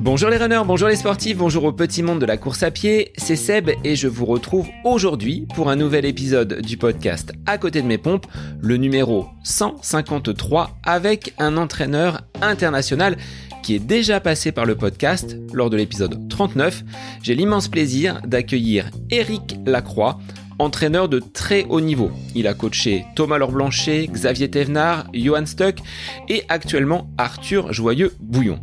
Bonjour les runners, bonjour les sportifs, bonjour au petit monde de la course à pied, c'est Seb et je vous retrouve aujourd'hui pour un nouvel épisode du podcast À côté de mes pompes, le numéro 153 avec un entraîneur international qui est déjà passé par le podcast lors de l'épisode 39. J'ai l'immense plaisir d'accueillir Eric Lacroix, entraîneur de très haut niveau. Il a coaché Thomas Laure-Blanchet, Xavier Thévenard, Johan Stuck et actuellement Arthur Joyeux-Bouillon.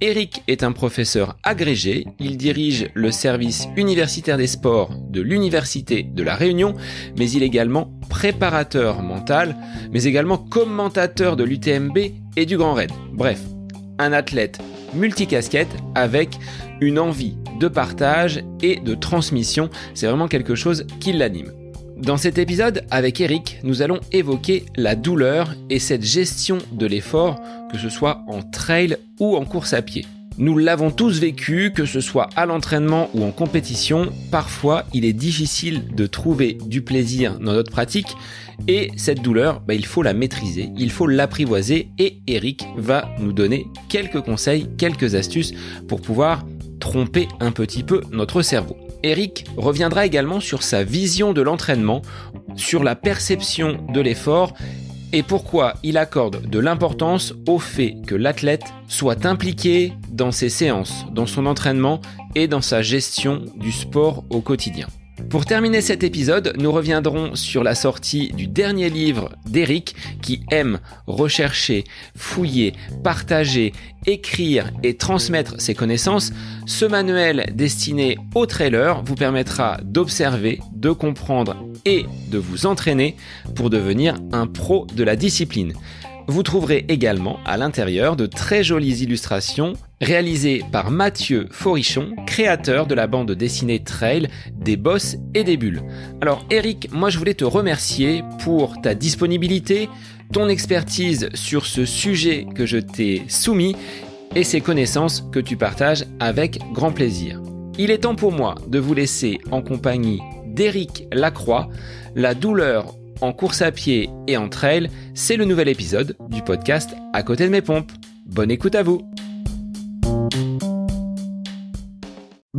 Eric est un professeur agrégé, il dirige le service universitaire des sports de l'Université de la Réunion, mais il est également préparateur mental, mais également commentateur de l'UTMB et du Grand Raid. Bref, un athlète multicasquette avec une envie de partage et de transmission. C'est vraiment quelque chose qui l'anime. Dans cet épisode, avec Eric, nous allons évoquer la douleur et cette gestion de l'effort, que ce soit en trail ou en course à pied. Nous l'avons tous vécu, que ce soit à l'entraînement ou en compétition, parfois il est difficile de trouver du plaisir dans notre pratique et cette douleur, bah, il faut la maîtriser, il faut l'apprivoiser et Eric va nous donner quelques conseils, quelques astuces pour pouvoir tromper un petit peu notre cerveau. Eric reviendra également sur sa vision de l'entraînement, sur la perception de l'effort et pourquoi il accorde de l'importance au fait que l'athlète soit impliqué dans ses séances, dans son entraînement et dans sa gestion du sport au quotidien. Pour terminer cet épisode, nous reviendrons sur la sortie du dernier livre d'Eric qui aime rechercher, fouiller, partager, écrire et transmettre ses connaissances. Ce manuel destiné aux trailers vous permettra d'observer, de comprendre et de vous entraîner pour devenir un pro de la discipline. Vous trouverez également à l'intérieur de très jolies illustrations réalisées par Mathieu Forichon, créateur de la bande dessinée Trail, des bosses et des bulles. Alors Eric, moi je voulais te remercier pour ta disponibilité, ton expertise sur ce sujet que je t'ai soumis et ces connaissances que tu partages avec grand plaisir. Il est temps pour moi de vous laisser en compagnie d'Eric Lacroix, la douleur en course à pied et en trail, c'est le nouvel épisode du podcast À côté de mes pompes. Bonne écoute à vous.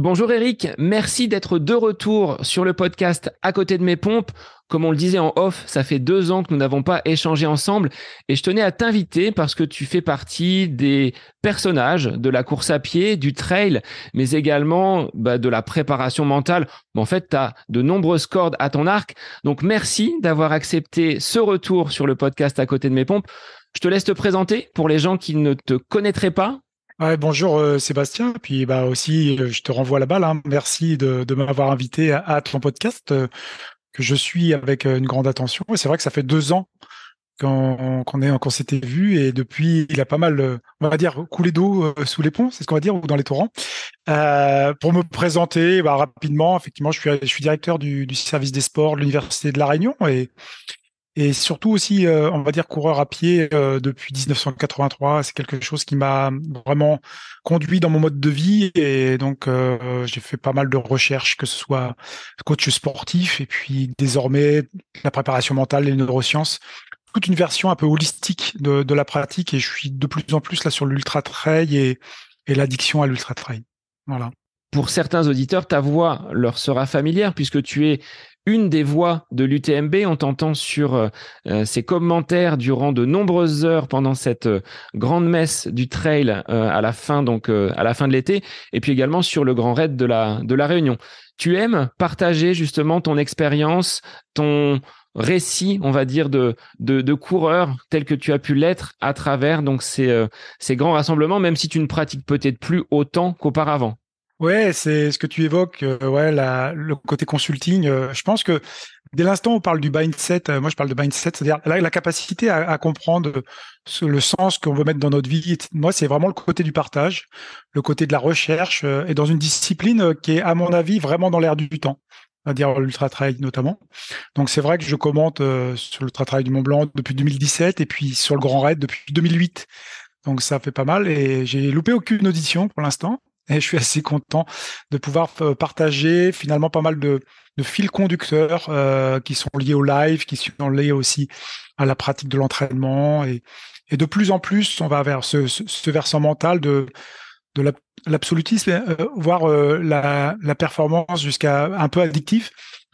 Bonjour Eric, merci d'être de retour sur le podcast À côté de mes pompes. Comme on le disait en off, ça fait deux ans que nous n'avons pas échangé ensemble et je tenais à t'inviter parce que tu fais partie des personnages de la course à pied, du trail, mais également bah, de la préparation mentale. En fait, tu as de nombreuses cordes à ton arc. Donc merci d'avoir accepté ce retour sur le podcast À côté de mes pompes. Je te laisse te présenter pour les gens qui ne te connaîtraient pas. Bonjour euh, Sébastien, puis bah aussi euh, je te renvoie la balle. Hein. Merci de, m'avoir invité à, à, ton podcast euh, que je suis avec une grande attention. C'est vrai que ça fait deux ans qu'on s'était vu et depuis il a pas mal, on va dire, coulé d'eau sous les ponts, c'est ce qu'on va dire, ou dans les torrents. Pour me présenter bah, rapidement, effectivement, je suis, je suis directeur du, du service des sports de l'université de la Réunion et et surtout aussi, euh, on va dire, coureur à pied euh, depuis 1983. C'est quelque chose qui m'a vraiment conduit dans mon mode de vie. Et donc, euh, j'ai fait pas mal de recherches, que ce soit coach sportif et puis désormais la préparation mentale, les neurosciences. Toute une version un peu holistique de, de la pratique. Et je suis de plus en plus là sur l'ultra trail et, et l'addiction à l'ultra trail. Voilà. Pour certains auditeurs, ta voix leur sera familière puisque tu es une des voix de l'UTMB. On t'entend sur euh, euh, ces commentaires durant de nombreuses heures pendant cette euh, grande messe du trail à la fin donc à la fin de l'été, et puis également sur le grand raid de la de la Réunion. Tu aimes partager justement ton expérience, ton récit, on va dire, de, de, de coureur tel que tu as pu l'être à travers donc ces, ces grands rassemblements, même si tu ne pratiques peut-être plus autant qu'auparavant? Ouais, c'est ce que tu évoques, euh, ouais, le côté consulting. Euh, je pense que dès l'instant où on parle du mindset, euh, moi je parle de mindset, c'est-à-dire la, capacité à, comprendre le sens qu'on veut mettre dans notre vie. Moi, c'est vraiment le côté du partage, le côté de la recherche, et dans une discipline qui est, à mon avis, vraiment dans l'air du temps à dire l'ultra trail notamment. Donc c'est vrai que je commente sur l'ultra trail du Mont Blanc depuis 2017 et puis sur le Grand Raid depuis 2008. Donc ça fait pas mal et j'ai loupé aucune audition pour l'instant. Et je suis assez content de pouvoir euh, partager finalement pas mal de, de fils conducteurs euh, qui sont liés au live, qui sont liés aussi à la pratique de l'entraînement et, de plus en plus, on va vers ce, versant mental de, l'absolutisme, euh, voire euh, la, performance jusqu'à un peu addictif.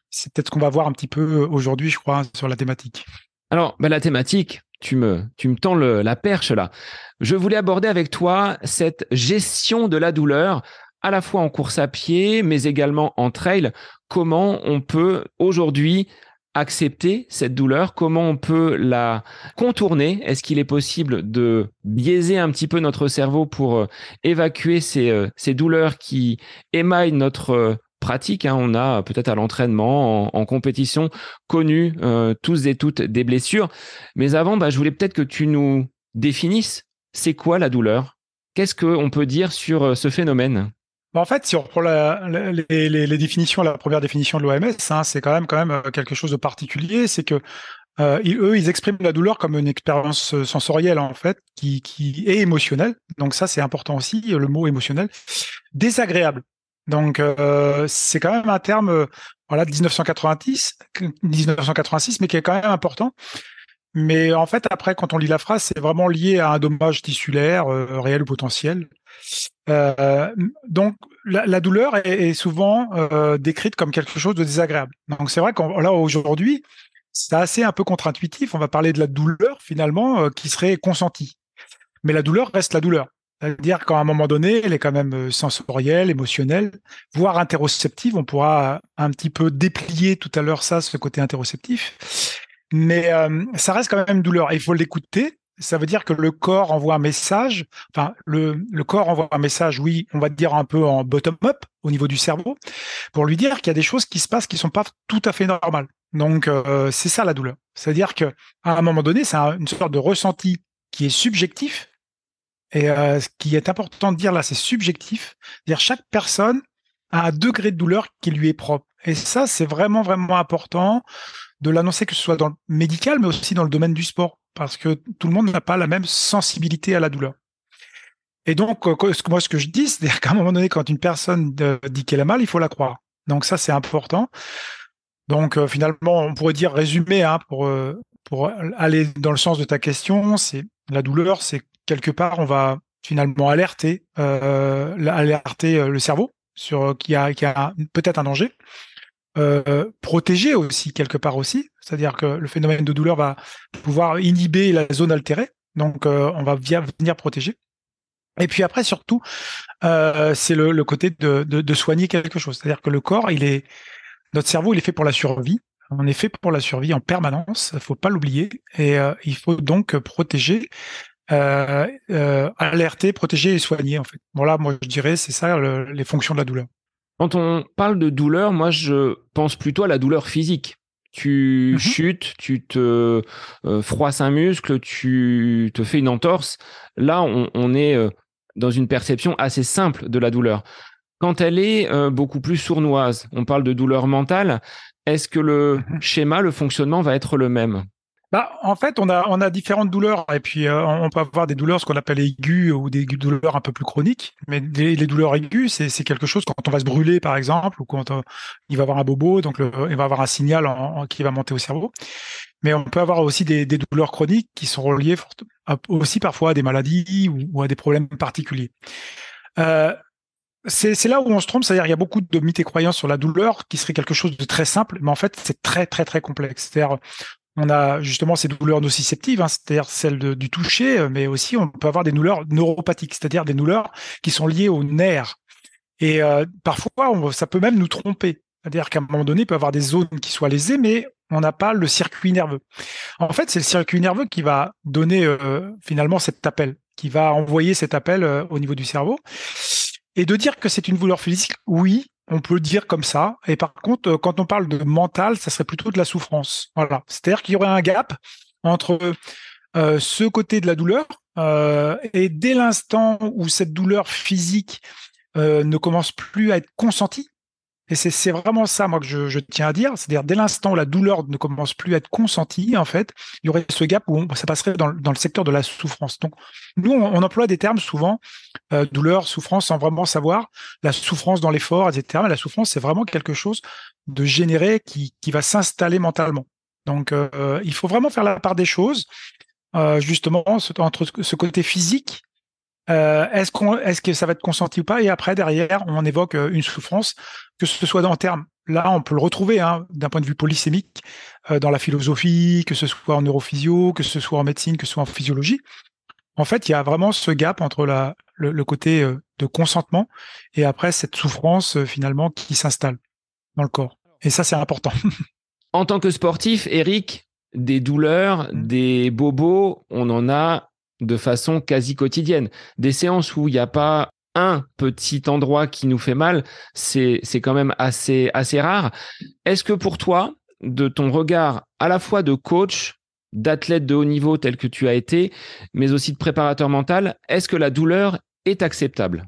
C'est peut-être ce qu'on va voir un petit peu aujourd'hui, je crois, sur la thématique. Alors, bah, la thématique, tu me, tu me tends la perche là. Je voulais aborder avec toi cette gestion de la douleur, à la fois en course à pied, mais également en trail. Comment on peut aujourd'hui accepter cette douleur? Comment on peut la contourner? Est-ce qu'il est possible de biaiser un petit peu notre cerveau pour euh, évacuer ces, euh, ces douleurs qui émaillent notre euh, pratique. Hein. On a peut-être à l'entraînement, en, compétition, connu tous et toutes des blessures. Mais avant, bah, je voulais peut-être que tu nous définisses c'est quoi la douleur? Qu'est-ce qu'on peut dire sur ce phénomène? En fait, si on reprend les, définitions, la première définition de l'OMS, hein, c'est quand même quand même euh, quelque chose de particulier. C'est que euh, eux, ils expriment la douleur comme une expérience euh, sensorielle en fait, qui, qui est émotionnelle. Donc ça, c'est important aussi, le mot émotionnel, désagréable. Donc c'est quand même un terme, voilà, de 1990, 1986, mais qui est quand même important. Mais en fait, après, quand on lit la phrase, c'est vraiment lié à un dommage tissulaire réel ou potentiel. Euh, donc la, douleur est, souvent euh, décrite comme quelque chose de désagréable. Donc c'est vrai qu'on là aujourd'hui, c'est assez un peu contre-intuitif. On va parler de la douleur finalement euh, qui serait consentie, mais la douleur reste la douleur. C'est-à-dire qu'à un moment donné, elle est quand même sensorielle, émotionnelle, voire interoceptive. On pourra un petit peu déplier tout à l'heure ça, ce côté interoceptif. Mais ça reste quand même douleur. il faut l'écouter ça veut dire que le corps envoie un message, enfin le, corps envoie un message, oui, on va dire un peu en bottom-up au niveau du cerveau, pour lui dire qu'il y a des choses qui se passent qui sont pas tout à fait normales. Donc euh, c'est ça la douleur. C'est-à-dire que à un moment donné, c'est une sorte de ressenti qui est subjectif. Et euh, ce qui est important de dire là, c'est subjectif. C'est-à-dire chaque personne a un degré de douleur qui lui est propre. Et ça, c'est vraiment vraiment important de l'annoncer que ce soit dans le médical, mais aussi dans le domaine du sport parce que tout le monde n'a pas la même sensibilité à la douleur. Et donc, euh, moi, ce que je dis, c'est qu'à un moment donné, quand une personne dit qu'elle a mal, il faut la croire. Donc ça, c'est important. Donc euh, finalement, on pourrait dire résumé hein, pour pour aller dans le sens de ta question, c'est la douleur, c'est quelque part, on va finalement alerter alerter le cerveau sur qu'il y a, peut-être un danger. Euh, protéger aussi quelque part aussi, c'est-à-dire que le phénomène de douleur va pouvoir inhiber la zone altérée, donc euh, on va venir protéger. Et puis après surtout, euh, c'est le, côté de, soigner quelque chose, c'est-à-dire que le corps, il est, notre cerveau, il est fait pour la survie. On est fait pour la survie en permanence, il faut pas l'oublier, et il faut donc protéger alerter, protéger et soigner en fait. Voilà, moi je dirais c'est ça les fonctions de la douleur. Quand on parle de douleur, moi, je pense plutôt à la douleur physique. Tu mhm. chutes, tu te euh, froisses un muscle, tu te fais une entorse. Là, on, est euh, dans une perception assez simple de la douleur. Quand elle est euh, beaucoup plus sournoise, on parle de douleur mentale, est-ce que le mhm. schéma, le fonctionnement va être le même? Bah, en fait, on a, on a différentes douleurs. Et puis, euh, on peut avoir des douleurs, ce qu'on appelle aiguës ou des douleurs un peu plus chroniques. Mais les, douleurs aiguës, c'est quelque chose quand on va se brûler, par exemple, ou quand euh, il va avoir un bobo, donc il va avoir un signal qui va monter au cerveau. Mais on peut avoir aussi des, douleurs chroniques qui sont reliées aussi parfois à des maladies ou, à des problèmes particuliers. Euh, c'est là où on se trompe, c'est-à-dire il y a beaucoup de mythes et croyances sur la douleur qui serait quelque chose de très simple, mais en fait c'est très très très complexe. C'est-à-dire on a justement ces douleurs nociceptives, hein, c'est-à-dire celles du toucher, mais aussi on peut avoir des douleurs neuropathiques, c'est-à-dire des douleurs qui sont liées aux nerfs. Et euh, parfois, ça peut même nous tromper. C'est-à-dire qu'à un moment donné, il peut y avoir des zones qui soient lésées, mais on n'a pas le circuit nerveux. En fait, c'est le circuit nerveux qui va donner euh, finalement cet appel, qui va envoyer cet appel euh, au niveau du cerveau. Et de dire que c'est une douleur physique, oui, on peut le dire comme ça. Et par contre, euh, quand on parle de mental, ça serait plutôt de la souffrance. Voilà. C'est-à-dire qu'il y aurait un gap entre euh, ce côté de la douleur euh, et dès l'instant où cette douleur physique ne commence plus à être consentie, et c'est vraiment ça, moi, que je, tiens à dire. C'est-à-dire, dès l'instant où la douleur ne commence plus à être consentie, en fait, il y aurait ce gap où ça passerait dans, le secteur de la souffrance. Donc, nous, on, emploie des termes souvent, euh, douleur, souffrance, sans vraiment savoir la souffrance dans l'effort, etc. Mais la souffrance, c'est vraiment quelque chose de généré qui, qui va s'installer mentalement. Donc, il faut vraiment faire la part des choses, justement, entre ce côté physique est-ce, qu'on, est-ce que ça va être consenti ou pas? Et après, derrière, on évoque une souffrance, que ce soit en termes, là, on peut le retrouver hein, d'un point de vue polysémique dans la philosophie, que ce soit en neurophysio, que ce soit en médecine, que ce soit en physiologie. En fait, il y a vraiment ce gap entre la, le, côté de consentement et après cette souffrance finalement qui s'installe dans le corps. Et ça, c'est important. en tant que sportif, Eric, des douleurs, mmh. des bobos, on en a de façon quasi quotidienne. Des séances où il n'y a pas un petit endroit qui nous fait mal, c'est quand même assez, assez rare. Est-ce que pour toi, de ton regard à la fois de coach, d'athlète de haut niveau tel que tu as été, mais aussi de préparateur mental, est-ce que la douleur est acceptable?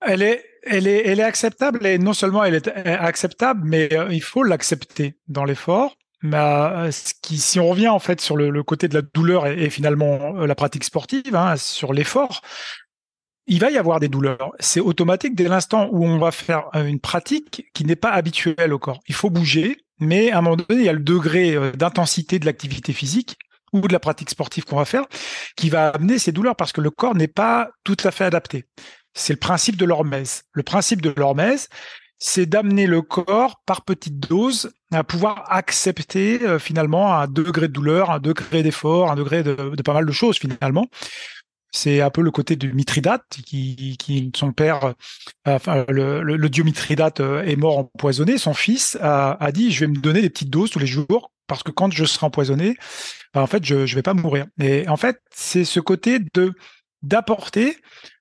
Elle est, elle, est, elle est acceptable et non seulement elle est acceptable, mais euh, il faut l'accepter dans l'effort. Mais euh, ce qui, si on revient en fait sur le, côté de la douleur et, finalement euh, la pratique sportive, hein, sur l'effort, il va y avoir des douleurs. C'est automatique dès l'instant où on va faire une pratique qui n'est pas habituelle au corps. Il faut bouger, mais à un moment donné, il y a le degré d'intensité de l'activité physique ou de la pratique sportive qu'on va faire qui va amener ces douleurs parce que le corps n'est pas tout à fait adapté. C'est le principe de l'hormèse. Le principe de l'hormèse, c'est d'amener le corps par petites doses à pouvoir accepter euh, finalement un degré de douleur, un degré d'effort, un degré de, pas mal de choses finalement. C'est un peu le côté du Mithridate, qui, son père, euh, le, dieu Mithridate euh, est mort empoisonné. Son fils a, dit Je vais me donner des petites doses tous les jours parce que quand je serai empoisonné, ben, en fait, je ne vais pas mourir. Et en fait, c'est ce côté de d'apporter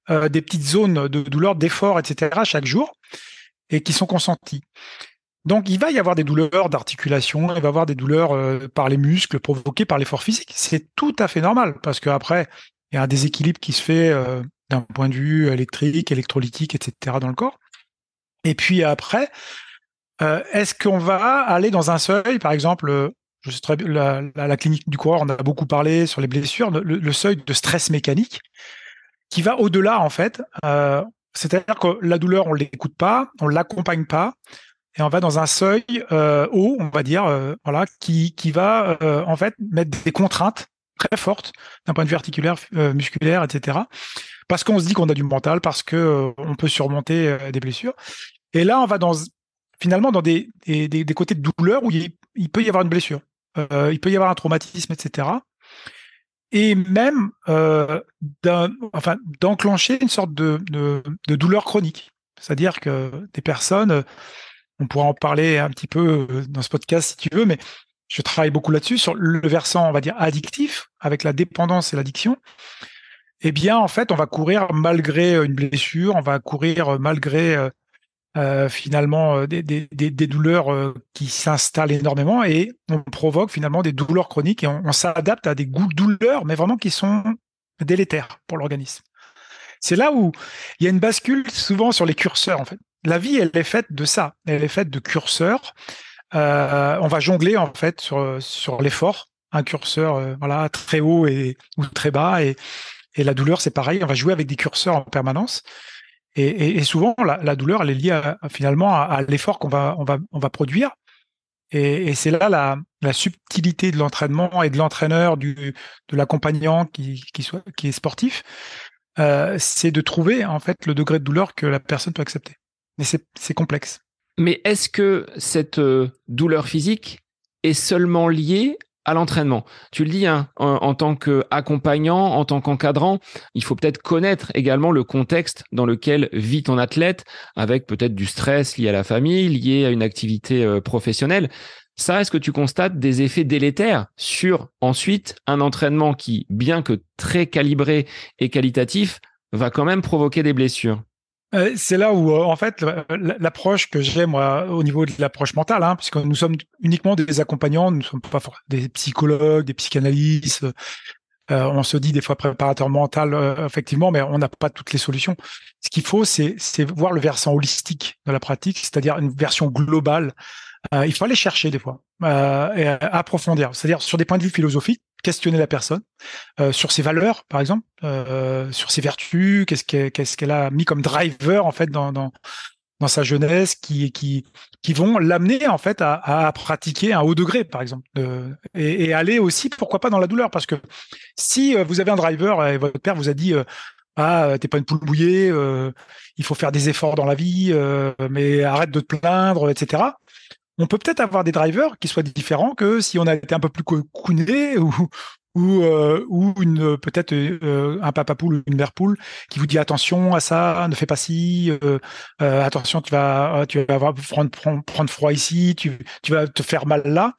des petites zones de douleur, d'effort, etc. chaque jour et qui sont consentis. Donc, il va y avoir des douleurs d'articulation, il va y avoir des douleurs euh, par les muscles provoquées par l'effort physique. C'est tout à fait normal parce qu'après, il y a un déséquilibre qui se fait euh, d'un point de vue électrique, électrolytique, etc. dans le corps. Et puis après, euh, est-ce qu'on va aller dans un seuil, par exemple, je sais très la, la, clinique du coureur, on a beaucoup parlé sur les blessures, le, seuil de stress mécanique qui va au-delà en fait. C'est-à-dire que la douleur, on ne l'écoute pas, on ne l'accompagne pas, et on va dans un seuil euh, haut, on va dire, euh, voilà, qui, va euh, en fait mettre des contraintes très fortes d'un point de vue articulaire, musculaire, etc. Parce qu'on se dit qu'on a du mental, parce que on peut surmonter des blessures. Et là, on va dans finalement dans des, des, côtés de douleur où il, peut y avoir une blessure, il peut y avoir un traumatisme, etc et même euh, enfin, d'enclencher une sorte de, de, douleur chronique. C'est-à-dire que des personnes, on pourra en parler un petit peu euh, dans ce podcast si tu veux, mais je travaille beaucoup là-dessus, sur le versant, on va dire, addictif, avec la dépendance et l'addiction. Eh bien, en fait, on va courir malgré une blessure, on va courir malgré euh, finalement euh, des, douleurs euh, qui s'installent énormément et on provoque finalement des douleurs chroniques et on, s'adapte à des goûts de douleurs, mais vraiment qui sont délétères pour l'organisme. C'est là où il y a une bascule souvent sur les curseurs en fait. La vie, elle est faite de ça. Elle est faite de curseurs. On va jongler en fait sur sur l'effort, un curseur voilà très haut et ou très bas et et la douleur c'est pareil. On va jouer avec des curseurs en permanence. Et, souvent, la, douleur, elle est liée finalement à, l'effort qu'on va, produire. Et, c'est là la, subtilité de l'entraînement et de l'entraîneur, de l'accompagnant qui est sportif, euh, c'est de trouver en fait le degré de douleur que la personne peut accepter. Mais c'est complexe. Mais est-ce que cette euh, douleur physique est seulement liée à l'entraînement. Tu le dis, hein, en, tant qu'accompagnant, en tant qu'encadrant, il faut peut-être connaître également le contexte dans lequel vit ton athlète, avec peut-être du stress lié à la famille, lié à une activité euh, professionnelle. Ça, est-ce que tu constates des effets délétères sur ensuite un entraînement qui, bien que très calibré et qualitatif, va quand même provoquer des blessures? Euh, c'est là où, euh, en fait, l'approche que j'ai, moi, au niveau de l'approche mentale, hein, puisque nous sommes uniquement des accompagnants, nous ne sommes pas des psychologues, des psychanalystes. Euh, on se dit des fois préparateur mental, effectivement, mais on n'a pas toutes les solutions. Ce qu'il faut, c'est voir le versant holistique de la pratique, c'est-à-dire une version globale. il faut aller chercher des fois, et approfondir. C'est-à-dire sur des points de vue philosophiques, questionner la personne euh, sur ses valeurs, par exemple, euh, sur ses vertus, qu'est-ce qu'elle a mis comme driver en fait dans, sa jeunesse qui, vont l'amener en fait à, pratiquer un haut degré, par exemple, et, aller aussi, pourquoi pas, dans la douleur, parce que si euh, vous avez un driver et votre père vous a dit ah t'es pas une poule bouillée, il faut faire des efforts dans la vie, mais arrête de te plaindre, etc. On peut peut-être avoir des drivers qui soient différents que si on a été un peu plus couné ou, ou, euh, ou une peut-être euh, un papa poule ou une mère poule qui vous dit attention à ça, ne fais pas ci, euh, attention tu vas tu vas avoir, prendre, prendre, froid ici, tu, vas te faire mal là.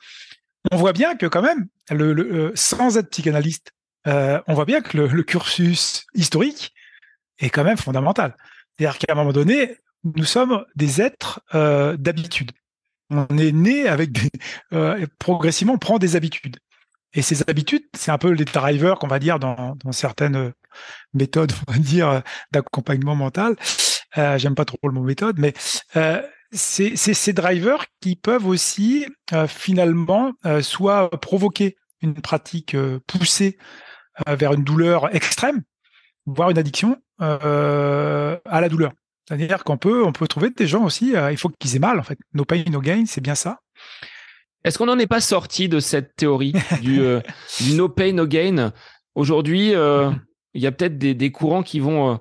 On voit bien que quand même, sans être psychanalyste, on voit bien que le, cursus historique est quand même fondamental. C'est-à-dire qu'à un moment donné, nous sommes des êtres d'habitude. On est né avec des progressivement on prend des habitudes. Et ces habitudes, c'est un peu les drivers qu'on va dire dans, certaines euh, méthodes, on va dire, euh, d'accompagnement mental. Euh, J'aime pas trop le mot méthode, mais euh, c'est ces drivers qui peuvent aussi euh, finalement soit provoquer une pratique poussée vers une douleur extrême, voire une addiction à la douleur. C'est-à-dire qu'on peut, on peut trouver des gens aussi, il faut qu'ils aient mal en fait. No pain, no gain, c'est bien ça. Est-ce qu'on n'en est pas sorti de cette théorie du, euh, no pay, no gain? Aujourd'hui, euh, il y a peut-être des, courants qui vont euh,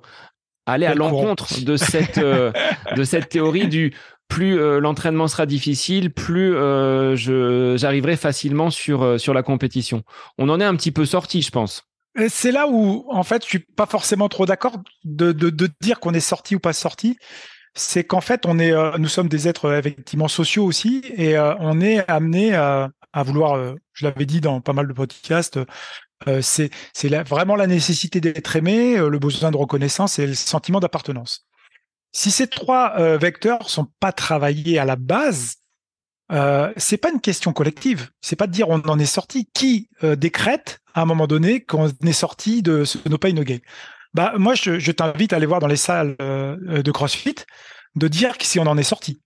aller à l'encontre de cette, de cette théorie du plus l'entraînement sera difficile, plus j'arriverai facilement sur, sur la compétition. On en est un petit peu sorti, je pense. C'est là où, en fait, je suis pas forcément trop d'accord de, de, de dire qu'on est sorti ou pas sorti c'est qu'en fait, on est, euh, nous sommes des êtres euh, effectivement sociaux aussi, et euh, on est amené à, vouloir, je l'avais dit dans pas mal de podcasts, c'est vraiment la nécessité d'être aimé, le besoin de reconnaissance et le sentiment d'appartenance. Si ces trois vecteurs sont pas travaillés à la base, euh, c'est pas une question collective. C'est pas de dire on en est sorti. Qui décrète à un moment donné qu'on est sorti de ce No Pay No Gain? Bah, moi, je, je t'invite à aller voir dans les salles euh, de CrossFit, de dire que si on en est sorti.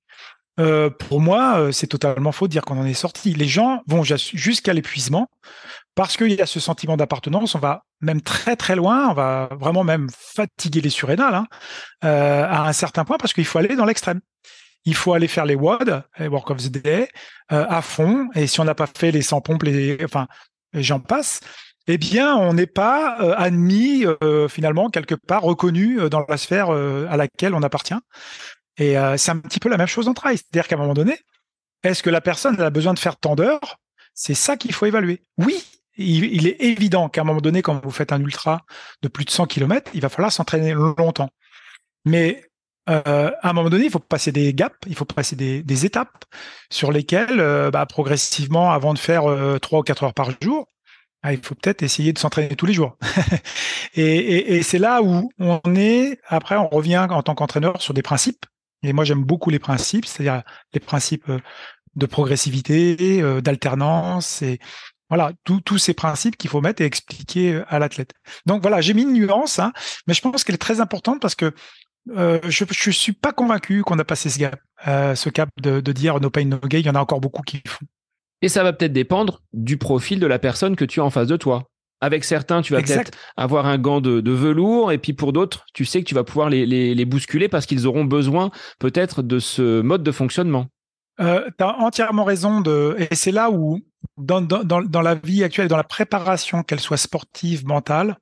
Euh, pour moi, euh, c'est totalement faux de dire qu'on en est sorti. Les gens vont jusqu'à l'épuisement parce qu'il y a ce sentiment d'appartenance. On va même très très loin. On va vraiment même fatiguer les surrénales hein, euh, à un certain point parce qu'il faut aller dans l'extrême. Il faut aller faire les WOD, Work of the Day, euh, à fond. Et si on n'a pas fait les 100 pompes, les, enfin, j'en passe eh bien, on n'est pas euh, admis euh, finalement quelque part reconnu dans la sphère à laquelle on appartient. Et c'est un petit peu la même chose en travail. C'est-à-dire qu'à un moment donné, est-ce que la personne a besoin de faire tant d'heures? C'est ça qu'il faut évaluer. Oui, il, est évident qu'à un moment donné, quand vous faites un ultra de plus de 100 km, il va falloir s'entraîner longtemps. Mais à un moment donné, il faut passer des gaps, il faut passer des, étapes sur lesquelles, bah, progressivement, avant de faire trois ou quatre heures par jour, ah, il faut peut-être essayer de s'entraîner tous les jours. et, c'est là où on est, après on revient en tant qu'entraîneur sur des principes. Et moi j'aime beaucoup les principes, c'est-à-dire les principes euh, de progressivité, euh, d'alternance et voilà, tous ces principes qu'il faut mettre et expliquer euh, à l'athlète. Donc voilà, j'ai mis une nuance, hein, mais je pense qu'elle est très importante parce que euh, je ne suis pas convaincu qu'on a passé ce gap, euh, ce cap de, de, dire no pain, no gain. Il y en a encore beaucoup qui font. Et ça va peut-être dépendre du profil de la personne que tu as en face de toi. Avec certains, tu vas peut-être avoir un gant de, velours, et puis pour d'autres, tu sais que tu vas pouvoir les, bousculer parce qu'ils auront besoin peut-être de ce mode de fonctionnement. Euh, tu as entièrement raison, de... et c'est là où, dans, la vie actuelle, dans la préparation, qu'elle soit sportive, mentale,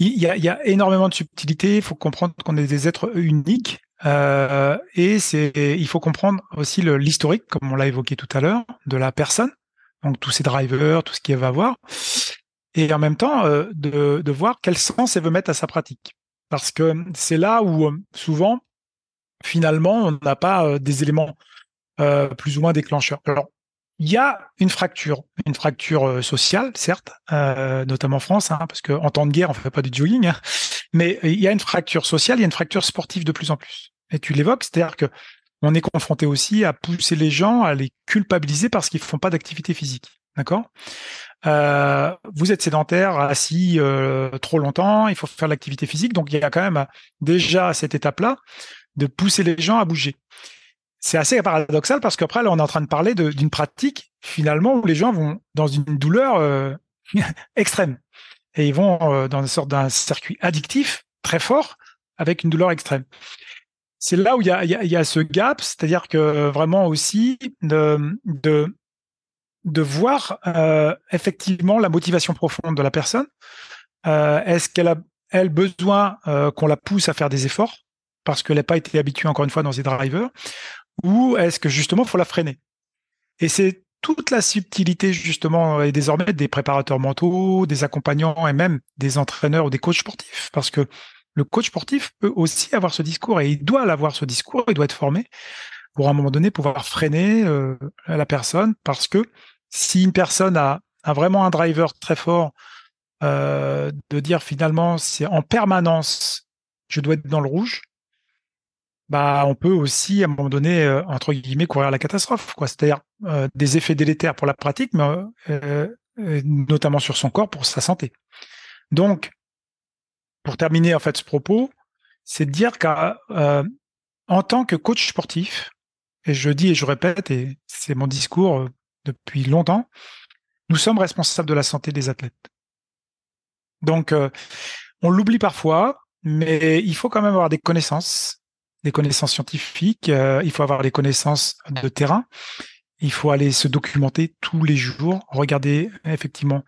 il y, a, énormément de subtilité. Il faut comprendre qu'on est des êtres uniques euh, et c'est, il faut comprendre aussi l'historique, comme on l'a évoqué tout à l'heure, de la personne. Donc tous ces drivers, tout ce qu'elle va voir, et en même temps euh, de, voir quel sens elle veut mettre à sa pratique. Parce que c'est là où euh, souvent, finalement, on n'a pas des éléments plus ou moins déclencheurs. Alors, il y a une fracture, une fracture sociale, certes, notamment en France, hein, parce qu'en temps de guerre, on fait pas du jogging, hein, mais il y a une fracture sociale, il y a une fracture sportive de plus en plus. Et tu l'évoques, c'est-à-dire que on est confronté aussi à pousser les gens à les culpabiliser parce qu'ils font pas d'activité physique. D'accord? Euh, Vous êtes sédentaire, assis euh, trop longtemps, il faut faire l'activité physique. Donc il y a quand même déjà cette étape-là de pousser les gens à bouger. C'est assez paradoxal parce qu'après, là, on est en train de parler d'une pratique finalement où les gens vont dans une douleur euh, extrême et ils vont euh, dans une sorte d'un circuit addictif très fort avec une douleur extrême. c'est là où il y a, ce gap, c'est-à-dire que vraiment aussi de, voir euh, effectivement la motivation profonde de la personne. Euh, est-ce qu'elle a elle besoin euh, qu'on la pousse à faire des efforts parce qu'elle n'a pas été habituée encore une fois dans ses drivers, ou est-ce que justement faut la freiner? Et c'est toute la subtilité justement et désormais des préparateurs mentaux, des accompagnants et même des entraîneurs ou des coachs sportifs, parce que le coach sportif peut aussi avoir ce discours et il doit l'avoir ce discours, il doit être formé pour à un moment donné pouvoir freiner euh, la personne. Parce que si une personne a, a vraiment un driver très fort euh, de dire finalement c'est en permanence je dois être dans le rouge, bah on peut aussi à un moment donné euh, entre guillemets courir la catastrophe quoi, c'est-à-dire euh, des effets délétères pour la pratique, mais notamment sur son corps pour sa santé. Donc pour terminer en fait ce propos, c'est de dire qu'en tant que coach sportif, et je dis et je répète, et c'est mon discours depuis longtemps, nous sommes responsables de la santé des athlètes. Donc, euh, on l'oublie parfois, mais il faut quand même avoir des connaissances, des connaissances scientifiques, euh, il faut avoir des connaissances de terrain, il faut aller se documenter tous les jours, regarder effectivement,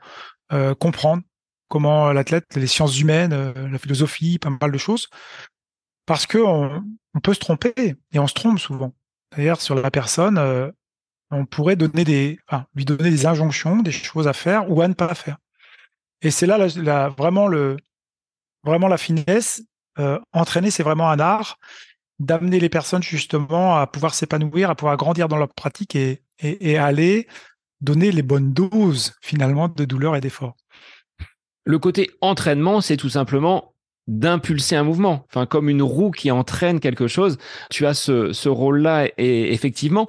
euh, comprendre comment l'athlète, les sciences humaines, la philosophie, pas mal de choses, parce que on, peut se tromper et on se trompe souvent. D'ailleurs, sur la personne, on pourrait donner des, enfin, lui donner des injonctions, des choses à faire ou à ne pas faire. Et c'est là la, vraiment le vraiment la finesse. Euh, entraîner, c'est vraiment un art d'amener les personnes justement à pouvoir s'épanouir, à pouvoir grandir dans leur pratique et, et, aller donner les bonnes doses finalement de douleur et d'effort. Le côté entraînement, c'est tout simplement d'impulser un mouvement, enfin comme une roue qui entraîne quelque chose. Tu as ce, ce rôle-là et effectivement,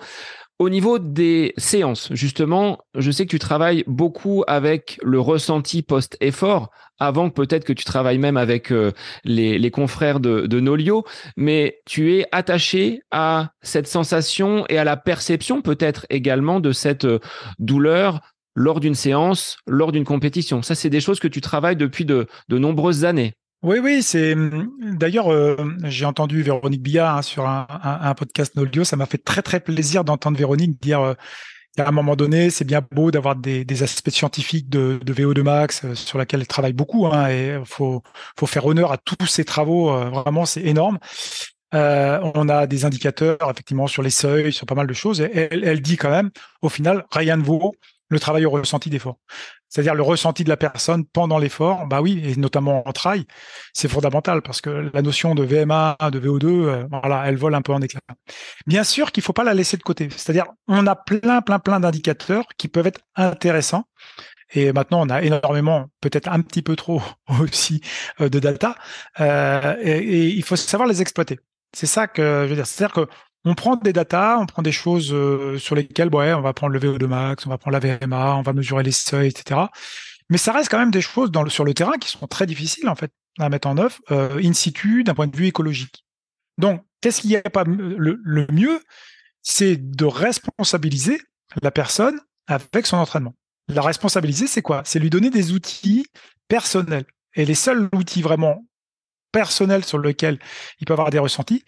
au niveau des séances, justement, je sais que tu travailles beaucoup avec le ressenti post-effort, avant peut-être que tu travailles même avec euh, les, confrères de, Nolio, mais tu es attaché à cette sensation et à la perception peut-être également de cette euh, douleur lors d'une séance, lors d'une compétition. Ça, c'est des choses que tu travailles depuis de nombreuses années. Oui, oui, c'est d'ailleurs euh, j'ai entendu Véronique Billard hein, sur un, podcast Noldio. Ça m'a fait très très plaisir d'entendre Véronique dire qu'à un moment donné, c'est bien beau d'avoir des, aspects scientifiques de, de VO2 max euh, sur lesquels elle travaille beaucoup. Hein, et faut faire honneur à tous ces travaux. vraiment, c'est énorme. on a des indicateurs effectivement sur les seuils, sur pas mal de choses. Et elle, elle dit quand même, au final, rien ne vaut le travail au ressenti d'effort c'est-à-dire le ressenti de la personne pendant l'effort, bah oui, et notamment en trail, c'est fondamental parce que la notion de VMA, de VO2, euh, voilà, elle vole un peu en éclat. Bien sûr qu'il faut pas la laisser de côté. C'est-à-dire, on a plein, plein, plein d'indicateurs qui peuvent être intéressants. Et maintenant, on a énormément, peut-être un petit peu trop aussi, euh, de data. Euh, et, il faut savoir les exploiter. C'est ça que je veux dire. C'est-à-dire que on prend des datas, on prend des choses euh, sur lesquelles, ouais, on va prendre le VO2 max, on va prendre la VMA, on va mesurer les seuils, etc. Mais ça reste quand même des choses dans sur le terrain qui sont très difficiles en fait à mettre en œuvre euh, in situ d'un point de vue écologique. Donc, qu'est-ce qu'il n'y a pas le, le mieux, c'est de responsabiliser la personne avec son entraînement. La responsabiliser, c'est quoi? C'est lui donner des outils personnels. Et les seuls outils vraiment personnels sur lesquels il peut avoir des ressentis,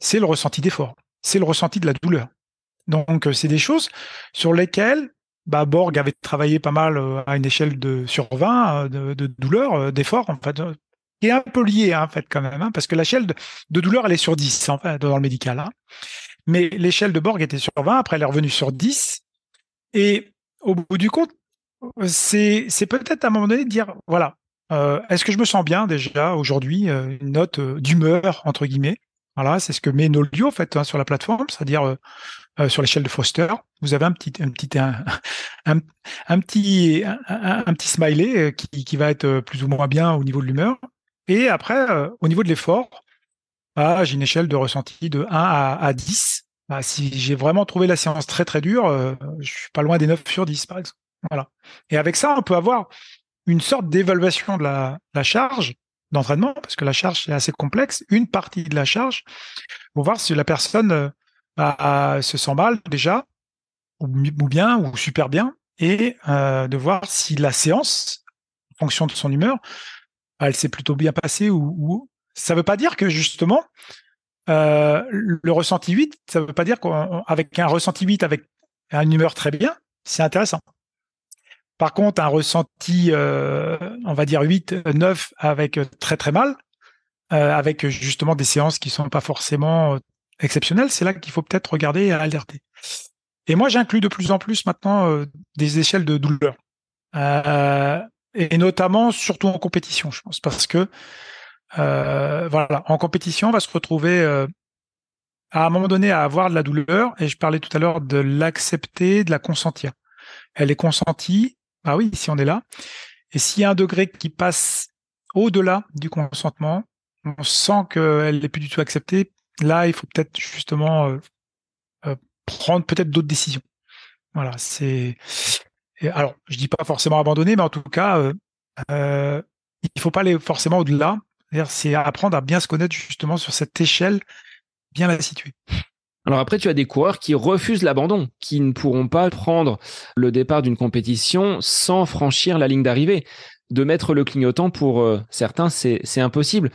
c'est le ressenti d'effort c'est le ressenti de la douleur. Donc, euh, c'est des choses sur lesquelles bah, Borg avait travaillé pas mal euh, à une échelle de sur 20 euh, de, douleur, d'effort, en fait, qui est un peu lié, hein, en fait, quand même, hein, parce que l'échelle de, douleur, elle est sur 10, en fait, dans le médical. Hein. Mais l'échelle de Borg était sur 20, après elle est revenue sur 10. Et au bout du compte, c'est, c'est peut-être à un moment donné de dire, voilà, est-ce que je me sens bien déjà aujourd'hui, une note d'humeur, entre guillemets, voilà, c'est ce que met Nolio en fait hein, sur la plateforme, c'est-à-dire euh, euh, sur l'échelle de Foster, vous avez un petit un petit un, un, petit un, petit smiley euh, qui, qui, va être plus ou moins bien au niveau de l'humeur. Et après, au niveau de l'effort, bah, j'ai une échelle de ressenti de 1 à, à 10. Bah, si j'ai vraiment trouvé la séance très très dure, je suis pas loin des 9 sur 10 par exemple. Voilà. Et avec ça, on peut avoir une sorte d'évaluation de la charge d'entraînement, parce que la charge est assez complexe, une partie de la charge, pour voir si la personne euh, bah, se sent mal déjà, ou, bien, ou super bien, et euh, de voir si la séance, en fonction de son humeur, elle s'est plutôt bien passée ou, ça veut pas dire que justement le ressenti 8, ça ne veut pas dire qu'avec un ressenti 8 avec une humeur très bien, c'est intéressant. Par contre, un ressenti, on va dire 8, 9 avec très très mal, avec justement des séances qui sont pas forcément exceptionnelles, c'est là qu'il faut peut-être regarder et alerter. Et moi, j'inclus de plus en plus maintenant des échelles de douleur. et notamment, surtout en compétition, je pense, parce que voilà, en compétition, on va se retrouver à un moment donné à avoir de la douleur. Et je parlais tout à l'heure de l'accepter, de la consentir. Elle est consentie, bah oui, si on est là. Et s'il y a un degré qui passe au-delà du consentement, on sent qu'elle n'est plus du tout acceptée. Là, il faut peut-être justement euh, euh, prendre peut-être d'autres décisions. Voilà, c'est. Alors, je dis pas forcément abandonner, mais en tout cas, euh, il faut pas aller forcément au-delà. C'est apprendre à bien se connaître justement sur cette échelle, bien la situer. Alors après, tu as des coureurs qui refusent l'abandon, qui ne pourront pas prendre le départ d'une compétition sans franchir la ligne d'arrivée. De mettre le clignotant pour euh, certains, c'est impossible.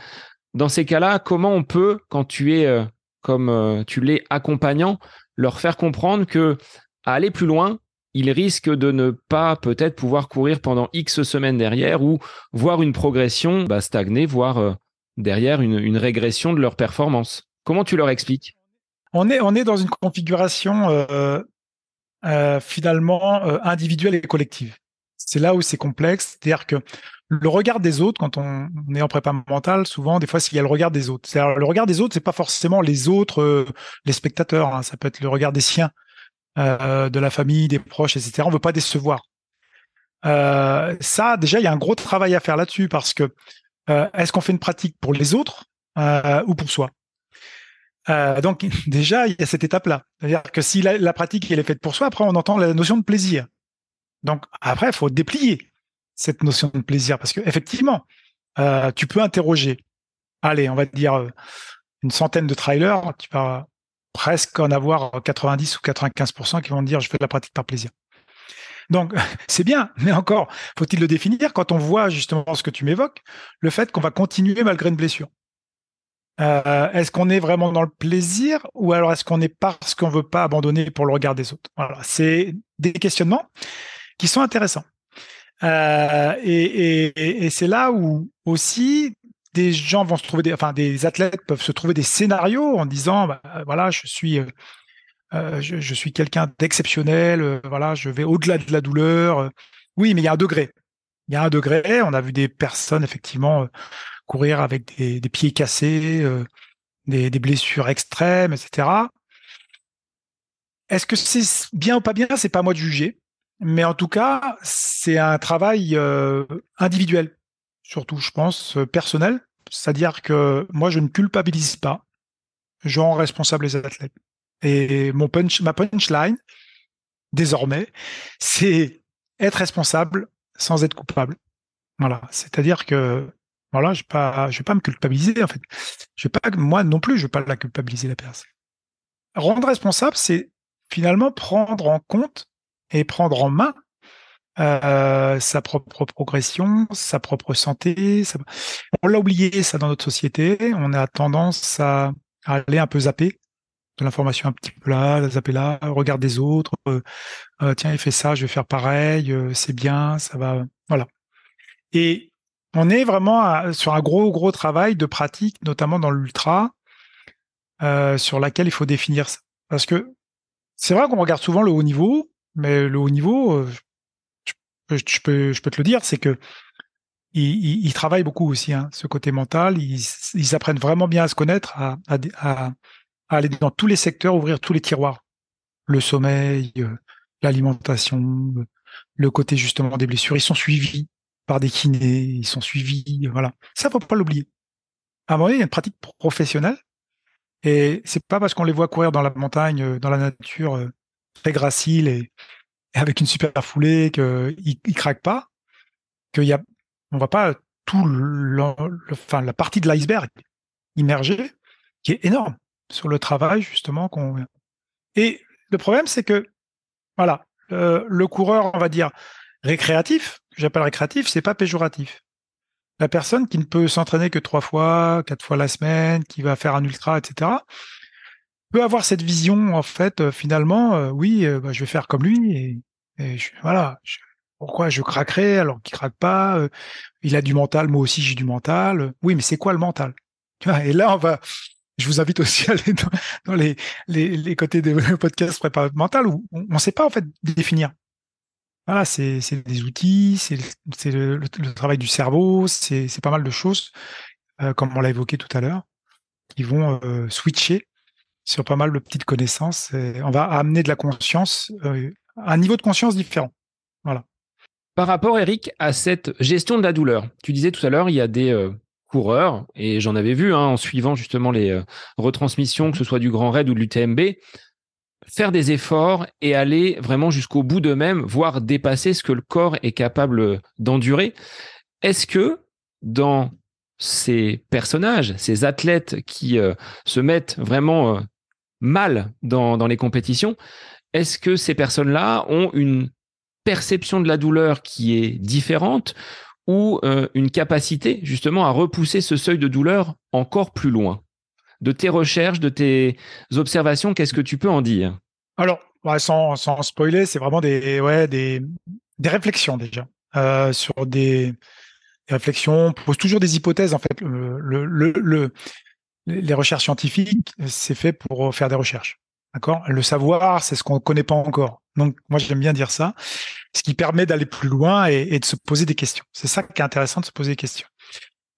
Dans ces cas-là, comment on peut, quand tu es euh, comme euh, tu l'es accompagnant, leur faire comprendre que à aller plus loin, ils risquent de ne pas peut-être pouvoir courir pendant X semaines derrière ou voir une progression bah, stagner, voire derrière une, une régression de leur performance. Comment tu leur expliques? On est, on est dans une configuration euh, euh, finalement euh, individuelle et collective. C'est là où c'est complexe, c'est-à-dire que le regard des autres, quand on, est en prépa mentale, souvent, des fois, s'il y a le regard des autres. C'est-à-dire, le regard des autres, c'est pas forcément les autres, les spectateurs. Hein. ça peut être le regard des siens, de la famille, des proches, etc. On veut pas décevoir. ça, déjà, il y a un gros travail à faire là-dessus parce que est-ce qu'on fait une pratique pour les autres ou pour soi? Euh, donc déjà, il y a cette étape-là. C'est-à-dire que si la, pratique est faite pour soi, après on entend la notion de plaisir. Donc après, il faut déplier cette notion de plaisir parce que effectivement, euh, tu peux interroger. Allez, on va dire euh, une centaine de trailers, tu vas presque en avoir 90 ou 95% qui vont dire je fais de la pratique par plaisir. Donc c'est bien, mais encore faut-il le définir quand on voit justement ce que tu m'évoques, le fait qu'on va continuer malgré une blessure. Euh, est-ce qu'on est vraiment dans le plaisir ou alors est-ce qu'on est parce qu'on veut pas abandonner pour le regard des autres? Voilà, c'est des questionnements qui sont intéressants. Euh, et, c'est là où aussi des gens vont se trouver, enfin des athlètes peuvent se trouver des scénarios en disant, bah, voilà, je suis, euh, je, suis quelqu'un d'exceptionnel, voilà, je vais au-delà de la douleur. Oui, mais il y a un degré. Il y a un degré. On a vu des personnes effectivement courir avec des, pieds cassés, euh, des, blessures extrêmes, etc. Est-ce que c'est bien ou pas bien C'est pas à moi de juger, mais en tout cas, c'est un travail euh, individuel, surtout, je pense, euh, personnel. C'est-à-dire que moi, je ne culpabilise pas, je rends responsable les athlètes. Et mon punch, ma punchline, désormais, c'est être responsable sans être coupable. Voilà, c'est-à-dire que voilà, je ne vais pas me culpabiliser en fait. Je vais pas, moi non plus, je vais pas la culpabiliser la personne. Rendre responsable, c'est finalement prendre en compte et prendre en main euh, sa propre progression, sa propre santé. On l'a oublié ça dans notre société. On a tendance à, aller un peu zapper de l'information un petit peu là, zapper là, regarder des autres. Euh, euh, tiens, il fait ça, je vais faire pareil. c'est bien, ça va. Voilà. Et on est vraiment sur un gros, gros travail de pratique, notamment dans l'ultra, euh, sur laquelle il faut définir ça. Parce que c'est vrai qu'on regarde souvent le haut niveau, mais le haut niveau, euh, je, peux, te le dire, c'est que ils, travaillent beaucoup aussi, hein, ce côté mental. Ils, apprennent vraiment bien à se connaître, à, aller dans tous les secteurs, ouvrir tous les tiroirs. Le sommeil, euh, l'alimentation, le côté justement des blessures. Ils sont suivis par des kinés, ils sont suivis, voilà. Ça, faut pas l'oublier. À un moment donné, il y a une pratique professionnelle, et c'est pas parce qu'on les voit courir dans la montagne, euh, dans la nature, euh, très gracile et, avec une super foulée qu'ils ils craquent pas, qu'il y a, on voit pas tout le, enfin, la partie de l'iceberg immergée qui est énorme sur le travail justement. Et le problème, c'est que voilà, le coureur, on va dire récréatif, j'appelle récréatif, c'est pas péjoratif. la personne qui ne peut s'entraîner que trois fois, quatre fois la semaine, qui va faire un ultra, etc., peut avoir cette vision, en fait, euh, finalement, euh, oui, euh, bah, je vais faire comme lui, et, voilà, pourquoi je craquerais alors qu'il craque pas Il a du mental, moi aussi j'ai du mental. Oui, mais c'est quoi le mental? Et là, on va. Je vous invite aussi à aller dans, les, les, les, côtés des podcasts préparation mentale où on ne sait pas en fait définir. Voilà, c'est des outils, c'est le, travail du cerveau, c'est pas mal de choses, euh, comme on l'a évoqué tout à l'heure, qui vont euh, switcher sur pas mal de petites connaissances. On va amener de la conscience, euh, un niveau de conscience différent. Voilà. Par rapport, Eric, à cette gestion de la douleur, tu disais tout à l'heure, il y a des coureurs, et j'en avais vu hein, en suivant justement les retransmissions, que ce soit du Grand Raid ou de l'UTMB, faire des efforts et aller vraiment jusqu'au bout d'eux-mêmes, voire dépasser ce que le corps est capable d'endurer. Est-ce que dans ces personnages, ces athlètes qui euh, se mettent vraiment euh, mal dans, les compétitions, est-ce que ces personnes-là ont une perception de la douleur qui est différente ou euh, une capacité justement à repousser ce seuil de douleur encore plus loin? De tes recherches, de tes observations, qu'est-ce que tu peux en dire? Alors, sans, spoiler, c'est vraiment des, ouais, des, des réflexions déjà. Euh, sur des, réflexions, on pose toujours des hypothèses. En fait, le, le, le, les recherches scientifiques, c'est fait pour faire des recherches. D'accord? Le savoir, c'est ce qu'on ne connaît pas encore. Donc, moi, j'aime bien dire ça, ce qui permet d'aller plus loin et, de se poser des questions. C'est ça qui est intéressant de se poser des questions.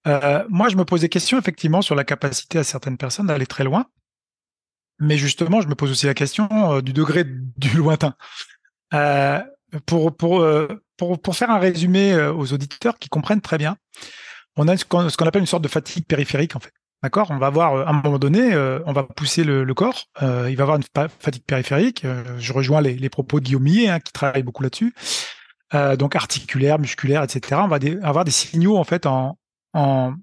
Euh, moi, je me pose des questions effectivement sur la capacité à certaines personnes d'aller très loin, mais justement, je me pose aussi la question euh, du degré du lointain. Euh, pour, pour, pour, faire un résumé aux auditeurs qui comprennent très bien, on a ce qu'on appelle une sorte de fatigue périphérique en fait. D'accord? On va avoir à un moment donné, on va pousser le, le corps. il va avoir une fatigue périphérique. je rejoins les, les, propos de Guillaume Millet, hein, qui travaille beaucoup là-dessus. donc articulaire, musculaire, etc. On va avoir des signaux en fait en, en,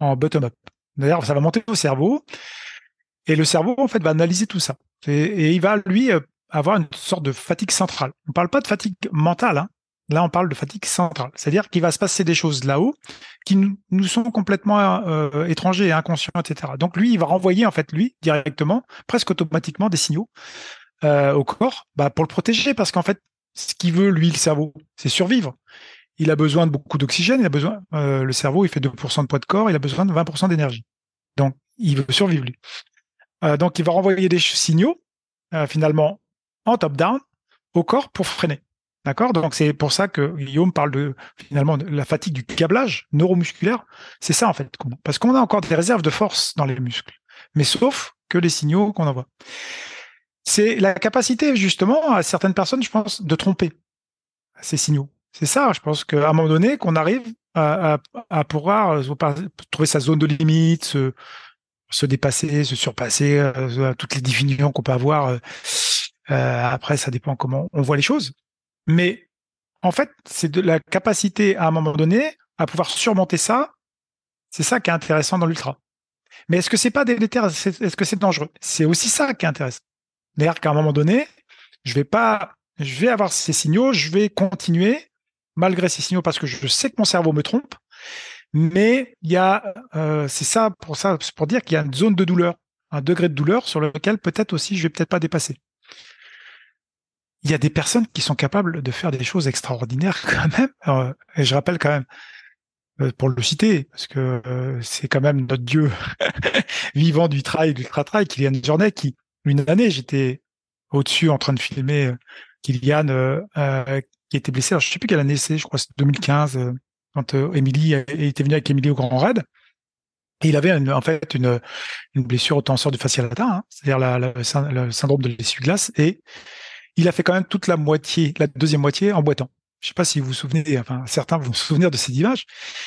bottom-up. D'ailleurs, ça va monter au cerveau et le cerveau en fait va analyser tout ça et, il va lui euh, avoir une sorte de fatigue centrale. On parle pas de fatigue mentale, hein. là on parle de fatigue centrale, c'est-à-dire qu'il va se passer des choses là-haut qui nous, sont complètement euh, étrangers inconscients, etc. Donc lui, il va renvoyer en fait lui directement, presque automatiquement des signaux euh, au corps, bah, pour le protéger parce qu'en fait, ce qu'il veut lui le cerveau, c'est survivre il a besoin de beaucoup d'oxygène, il a besoin, euh, le cerveau, il fait 2% de poids de corps, il a besoin de 20% d'énergie. Donc, il veut survivre, lui. Euh, donc, il va renvoyer des signaux, euh, finalement, en top-down, au corps pour freiner. D'accord? Donc, c'est pour ça que Guillaume parle de, finalement, de la fatigue du câblage neuromusculaire. C'est ça, en fait. Parce qu'on a encore des réserves de force dans les muscles. Mais sauf que les signaux qu'on envoie. C'est la capacité, justement, à certaines personnes, je pense, de tromper ces signaux. C'est ça, je pense qu'à un moment donné, qu'on arrive à, pouvoir euh, trouver sa zone de limite, se, dépasser, se surpasser, euh, toutes les définitions qu'on peut avoir. Euh, après, ça dépend comment on voit les choses. Mais en fait, c'est de la capacité à un moment donné à pouvoir surmonter ça. C'est ça qui est intéressant dans l'ultra. Mais est-ce que c'est pas délétère? Est-ce que c'est dangereux? C'est aussi ça qui est intéressant. D'ailleurs, qu'à un moment donné, je vais pas, je vais avoir ces signaux, je vais continuer malgré ces signaux parce que je sais que mon cerveau me trompe. Mais il y a, euh, c'est ça pour dire qu'il y a une zone de douleur, un degré de douleur sur lequel peut-être aussi je vais peut-être pas dépasser. Il y a des personnes qui sont capables de faire des choses extraordinaires quand même. Euh, et je rappelle quand même, euh, pour le citer, parce que c'est quand même notre dieu vivant du trail, du ultra-trail, Kylian Jornet, qui, une année, j'étais au-dessus en train de filmer Kylian, euh, qui était blessé. Alors, je sais plus quelle année c'est, je crois que c'est 2015, euh, quand euh, Émilie était venue avec Émilie au Grand Raid. Et il avait en fait une, une blessure au tenseur du facial latin, hein, c'est-à-dire la, le syndrome de l'essuie-glace. Et il a fait quand même toute la moitié, la deuxième moitié en boitant. Je sais pas si vous vous souvenez, enfin certains vont se souvenir de ces images.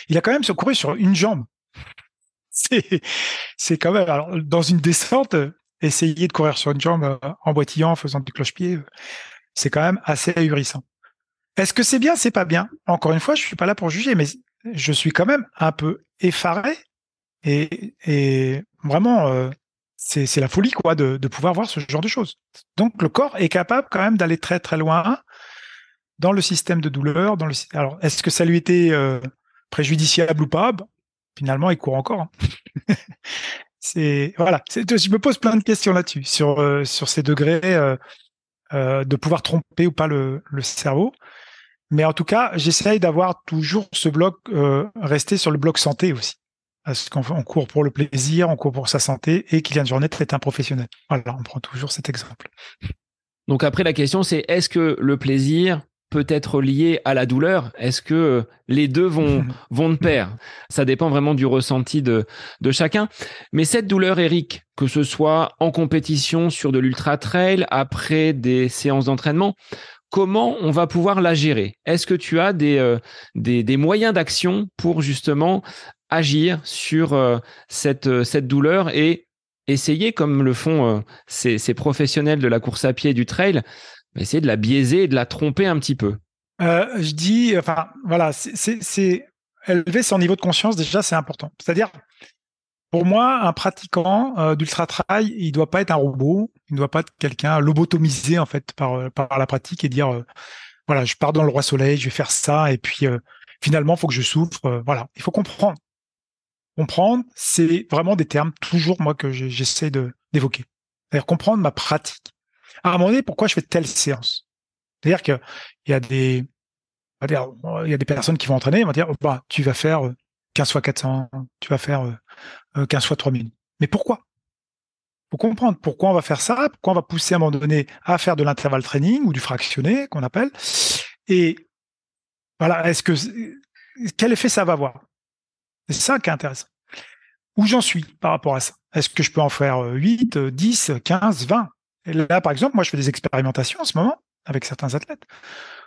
Il a quand même couru sur une jambe. C'est, c'est quand même alors dans une descente, essayer de courir sur une jambe euh, en boitillant, en faisant du cloche-pied, c'est quand même assez ahurissant. Est-ce que c'est bien, c'est pas bien? Encore une fois, je suis pas là pour juger, mais je suis quand même un peu effaré et, vraiment, euh, c'est la folie quoi de, pouvoir voir ce genre de choses. Donc le corps est capable quand même d'aller très très loin dans le système de douleur. Dans le alors est-ce que ça lui était euh, préjudiciable ou pas, finalement, il court encore. Hein. voilà. Je me pose plein de questions là-dessus sur euh, ces degrés de pouvoir tromper ou pas le cerveau. Mais en tout cas, j'essaye d'avoir toujours ce bloc rester sur le bloc santé aussi. Parce qu'on court pour le plaisir, on court pour sa santé, et Kylian Jornet est un professionnel. Voilà, on prend toujours cet exemple. Donc après, la question, c'est est-ce que le plaisir peut être lié à la douleur? Est-ce que les deux vont, vont de pair? Ça dépend vraiment du ressenti de, de chacun. Mais cette douleur, Eric, que ce soit en compétition sur de l'ultra trail, après des séances d'entraînement, comment on va pouvoir la gérer? Est-ce que tu as des, euh, moyens d'action pour justement agir sur euh, cette, euh, cette douleur et essayer, comme le font ces, ces, professionnels de la course à pied et du trail, essayer de la biaiser et de la tromper un petit peu? Je dis, enfin, voilà, c'est élever son niveau de conscience, déjà, c'est important. C'est-à-dire, pour moi, un pratiquant d'ultra trail, il doit pas être un robot, il ne doit pas être quelqu'un lobotomisé en fait par, par la pratique et dire voilà, je pars dans le roi soleil, je vais faire ça et puis finalement, il faut que je souffre. voilà, il faut comprendre comprendre, c'est vraiment des termes toujours moi que j'essaie de d'évoquer. C'est-à-dire comprendre ma pratique. À un moment donné, pourquoi je fais telle séance? C'est-à-dire qu'il y a des il y a des personnes qui vont entraîner, ils vont dire bah tu vas faire 15 euh, fois 400, tu vas faire 15 euh, fois 3000. Mais pourquoi? Faut comprendre pourquoi on va faire ça, pourquoi on va pousser à un moment donné à faire de l'intervalle training ou du fractionné qu'on appelle. Et voilà, est-ce que quel effet ça va avoir? C'est ça qui est intéressant. Où j'en suis par rapport à ça? Est-ce que je peux en faire 8, 10, 15, 20 Et là, par exemple, moi, je fais des expérimentations en ce moment avec certains athlètes euh,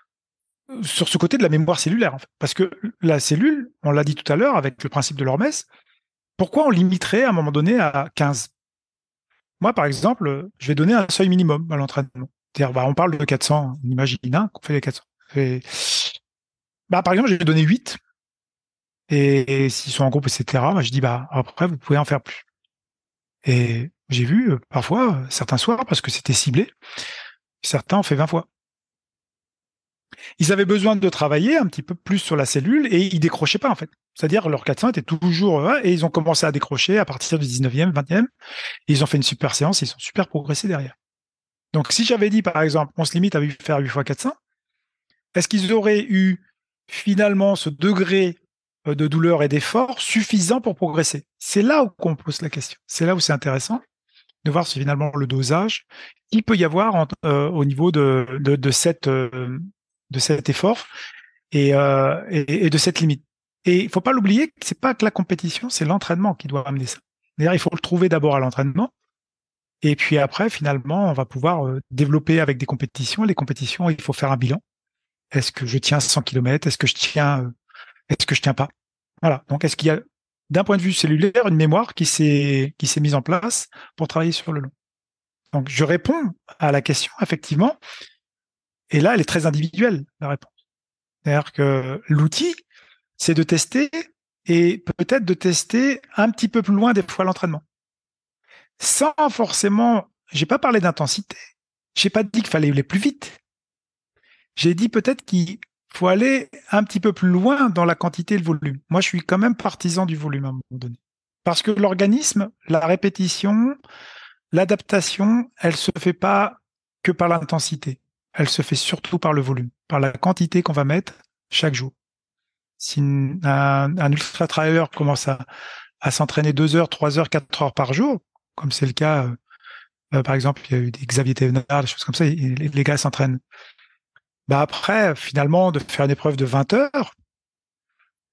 sur ce côté de la mémoire cellulaire. Parce que la cellule, on l'a dit tout à l'heure avec le principe de l'hormès, pourquoi on limiterait à un moment donné à 15 Moi, par exemple, je vais donner un seuil minimum à l'entraînement. Bah, on parle de 400, on imagine hein, qu'on fait les 400. Bah, par exemple, j'ai donné 8 et, s'ils sont en groupe, etc., bah, je dis, bah, après, vous pouvez en faire plus. Et j'ai vu, euh, parfois, euh, certains soirs, parce que c'était ciblé, certains ont fait 20 fois. Ils avaient besoin de travailler un petit peu plus sur la cellule et ils décrochaient pas, en fait. C'est-à-dire, leur 400 était toujours, et ils ont commencé à décrocher à partir du 19e, 20e. ils ont fait une super séance, ils sont super progressés derrière. Donc, si j'avais dit, par exemple, on se limite à faire 8 fois 400, est-ce qu'ils auraient eu finalement ce degré euh, de douleur et d'effort suffisant pour progresser? C'est là où on pose la question. C'est là où c'est intéressant de voir si finalement le dosage il peut y avoir euh, au niveau de, de, cette, euh, de cet effort et, et, de cette limite. Et il faut pas l'oublier, c'est pas que la compétition, c'est l'entraînement qui doit amener ça. D'ailleurs, il faut le trouver d'abord à l'entraînement. Et puis après, finalement, on va pouvoir développer avec des compétitions. Les compétitions, il faut faire un bilan. Est-ce que je tiens 100 km Est-ce que je tiens est-ce que je tiens pas? Voilà. Donc, est-ce qu'il y a, d'un point de vue cellulaire, une mémoire qui s'est mise en place pour travailler sur le long? Donc, je réponds à la question effectivement. Et là, elle est très individuelle la réponse. C'est-à-dire que l'outil, c'est de tester et peut-être de tester un petit peu plus loin des fois l'entraînement, sans forcément. J'ai pas parlé d'intensité. J'ai pas dit qu'il fallait aller plus vite. J'ai dit peut-être qu'il faut aller un petit peu plus loin dans la quantité et le volume. Moi, je suis quand même partisan du volume à un moment donné. Parce que l'organisme, la répétition, l'adaptation, elle se fait pas que par l'intensité. Elle se fait surtout par le volume, par la quantité qu'on va mettre chaque jour. Si un, ultra trailer commence à, s'entraîner deux heures, trois heures, quatre heures par jour, comme c'est le cas, euh, par exemple, il y a eu des Xavier Thévenard, des choses comme ça, les gars s'entraînent bah après, finalement, de faire une épreuve de 20 heures,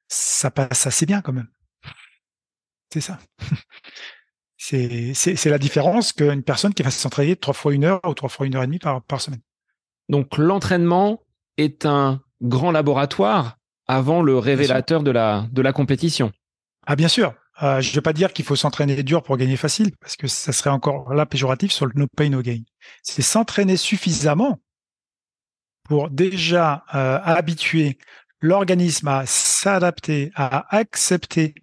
ça passe assez bien quand même. C'est ça. c'est la différence qu'une personne qui va s'entraîner trois fois une heure ou trois fois une heure et demie par semaine. Donc l'entraînement est un grand laboratoire avant le révélateur de la, de la compétition. Ah bien sûr. Euh, je ne veux pas dire qu'il faut s'entraîner dur pour gagner facile, parce que ça serait encore là péjoratif sur le no pay no gain. C'est s'entraîner suffisamment pour déjà euh, habituer l'organisme à s'adapter, à accepter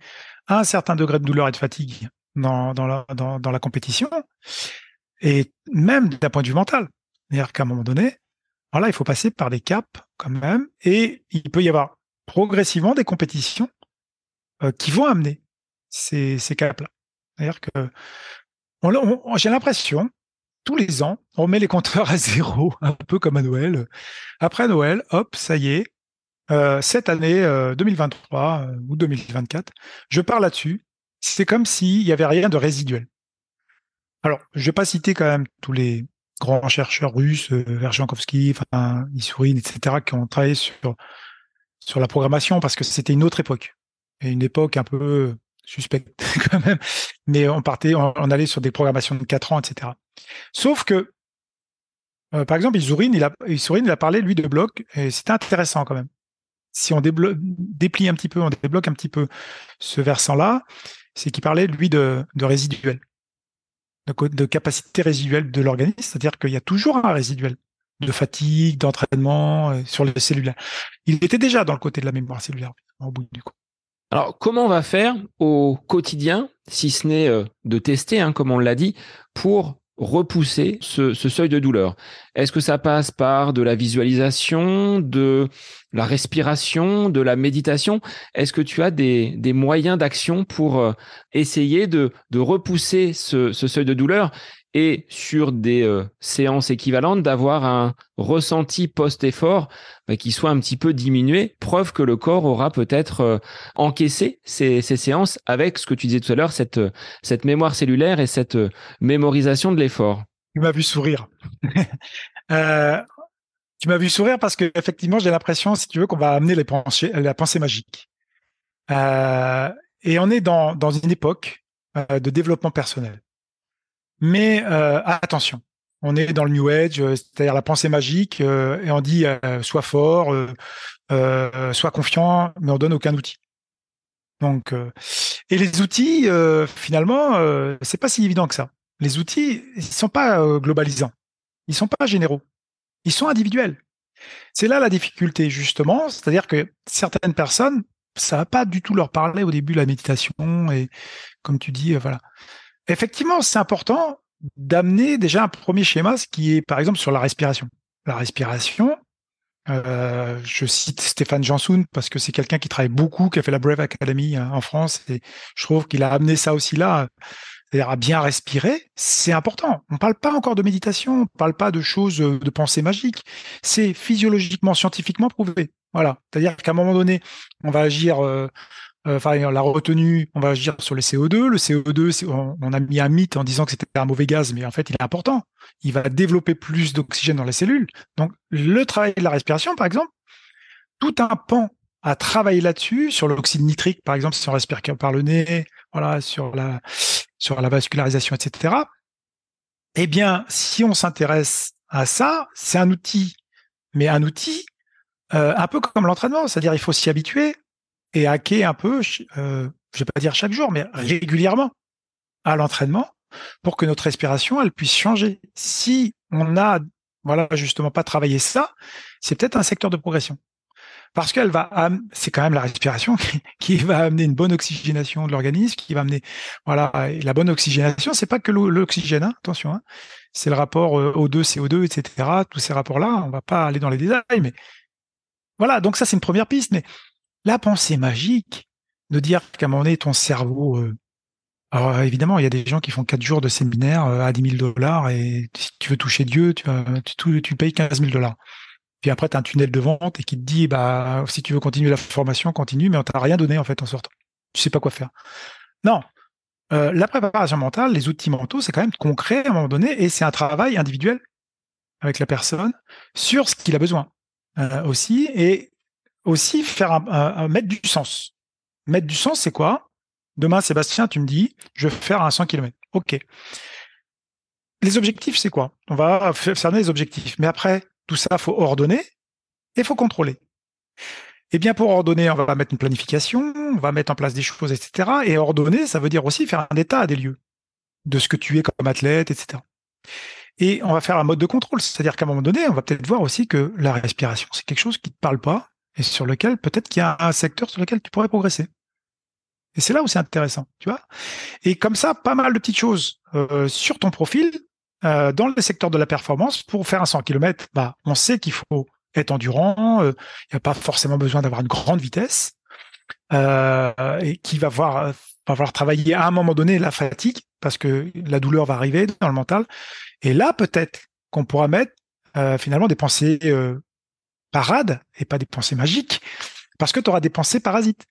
un certain degré de douleur et de fatigue dans, dans, la, dans, dans la compétition, et même d'un point de vue mental. C'est-à-dire qu'à un moment donné, voilà, il faut passer par des caps quand même, et il peut y avoir progressivement des compétitions qui vont amener ces, caps-là. C'est-à-dire que j'ai l'impression, tous les ans, on met les compteurs à zéro, un peu comme à Noël. Après Noël, hop, ça y est, cette année 2023 ou 2024, je pars là-dessus. C'est comme s'il n'y avait rien de résiduel. Alors, je vais pas citer quand même tous les grands chercheurs russes, euh, Verjankowski, enfin, Issourine, etc., qui ont travaillé sur, sur la programmation parce que c'était une autre époque. Et une époque un peu suspecte quand même. Mais on partait, on, allait sur des programmations de 4 ans, etc. Sauf que, euh, par exemple, Issourine, il a, il a parlé, lui, de blocs, et c'était intéressant quand même. Si on déplie un petit peu, on débloque un petit peu ce versant-là, c'est qu'il parlait, lui, de, de résiduel de, capacité résiduelle de l'organisme, c'est-à-dire qu'il y a toujours un résiduel de fatigue, d'entraînement euh, sur les cellulaires. Il était déjà dans le côté de la mémoire cellulaire au bout du coup. Alors, comment on va faire au quotidien, si ce n'est euh, de tester, hein, comme on l'a dit, pour repousser ce, seuil de douleur. Est-ce que ça passe par de la visualisation, de la respiration, de la méditation? Est-ce que tu as des, moyens d'action pour euh, essayer de, repousser ce, seuil de douleur? Et sur des euh, séances équivalentes d'avoir un ressenti post-effort bah, qui soit un petit peu diminué, preuve que le corps aura peut-être euh, encaissé ces, séances avec ce que tu disais tout à l'heure, cette, mémoire cellulaire et cette euh, mémorisation de l'effort. Tu m'as vu sourire. tu m'as vu sourire parce que effectivement, j'ai l'impression, si tu veux, qu'on va amener les pensées, la pensée magique. et on est dans une époque de développement personnel. Mais euh, attention, on est dans le New Age, euh, c'est-à-dire la pensée magique, euh, et on dit sois fort, sois confiant, mais on donne aucun outil. Donc, et les outils, finalement, c'est pas si évident que ça. Les outils, ils sont pas globalisants, ils sont pas généraux, ils sont individuels. C'est là la difficulté justement, c'est-à-dire que certaines personnes, ça va pas du tout leur parler au début la méditation et comme tu dis, voilà effectivement, c'est important d'amener déjà un premier schéma, ce qui est par exemple sur la respiration. La respiration, euh, je cite Stéphane Jansoun parce que c'est quelqu'un qui travaille beaucoup, qui a fait la Brave Academy hein, en France, et je trouve qu'il a amené ça aussi là, c'est-à-dire à bien respirer, c'est important. On ne parle pas encore de méditation, on ne parle pas de choses euh, de pensée magique, c'est physiologiquement, scientifiquement prouvé. Voilà, c'est-à-dire qu'à un moment donné, on va agir euh, euh, enfin la retenue, on va agir sur le CO2. Le CO2, on, a mis un mythe en disant que c'était un mauvais gaz, mais en fait, il est important. Il va développer plus d'oxygène dans les cellules. Donc, le travail de la respiration, par exemple, tout un pan à travailler là-dessus, sur l'oxyde nitrique, par exemple, si on respire par le nez, voilà, sur la, sur la vascularisation, etc. Eh bien, si on s'intéresse à ça, c'est un outil, mais un outil euh, un peu comme l'entraînement, c'est-à-dire il faut s'y habituer, et hacker un peu, euh, je vais pas dire chaque jour, mais régulièrement à l'entraînement pour que notre respiration elle puisse changer. Si on a voilà justement pas travaillé ça, c'est peut-être un secteur de progression. Parce qu'elle va, c'est quand même la respiration qui, va amener une bonne oxygénation de l'organisme, qui va amener, voilà, la bonne oxygénation, c'est pas que l'oxygène, hein, attention, hein, c'est le rapport O2, CO2, etc. Tous ces rapports-là, on va pas aller dans les détails, mais voilà, donc ça c'est une première piste, mais la pensée magique de dire qu'à un moment donné, ton cerveau. Euh, alors évidemment, il y a des gens qui font quatre jours de séminaire euh, à 10 000 dollars et si tu veux toucher Dieu, tu, tu, payes 15 000 dollars. Puis après, tu as un tunnel de vente et qui te dit, bah, si tu veux continuer la formation, continue, mais on t'a rien donné en fait en sortant. Tu sais pas quoi faire. Non. Euh, la préparation mentale, les outils mentaux, c'est quand même concret à un moment donné et c'est un travail individuel avec la personne sur ce qu'il a besoin aussi. Et aussi faire mettre du sens. Mettre du sens, c'est quoi? Demain, Sébastien, tu me dis, je vais faire un 100 km. OK. Les objectifs, c'est quoi? On va cerner les objectifs. Mais après, tout ça, faut ordonner et faut contrôler. Eh bien, pour ordonner, on va mettre une planification, on va mettre en place des choses, etc. Et ordonner, ça veut dire aussi faire un état des lieux de ce que tu es comme athlète, etc. Et on va faire un mode de contrôle, c'est-à-dire qu'à un moment donné, on va peut-être voir aussi que la respiration, c'est quelque chose qui ne te parle pas, et sur lequel peut-être qu'il y a un secteur sur lequel tu pourrais progresser. Et c'est là où c'est intéressant, tu vois. Et comme ça, pas mal de petites choses euh, sur ton profil euh, dans le secteur de la performance pour faire un 100 km. Bah, on sait qu'il faut être endurant. Euh, il n'y a pas forcément besoin d'avoir une grande vitesse. et qui va va falloir travailler à un moment donné la fatigue parce que la douleur va arriver dans le mental. Et là, peut-être qu'on pourra mettre finalement des pensées parades et pas des pensées magiques parce que tu auras des pensées parasites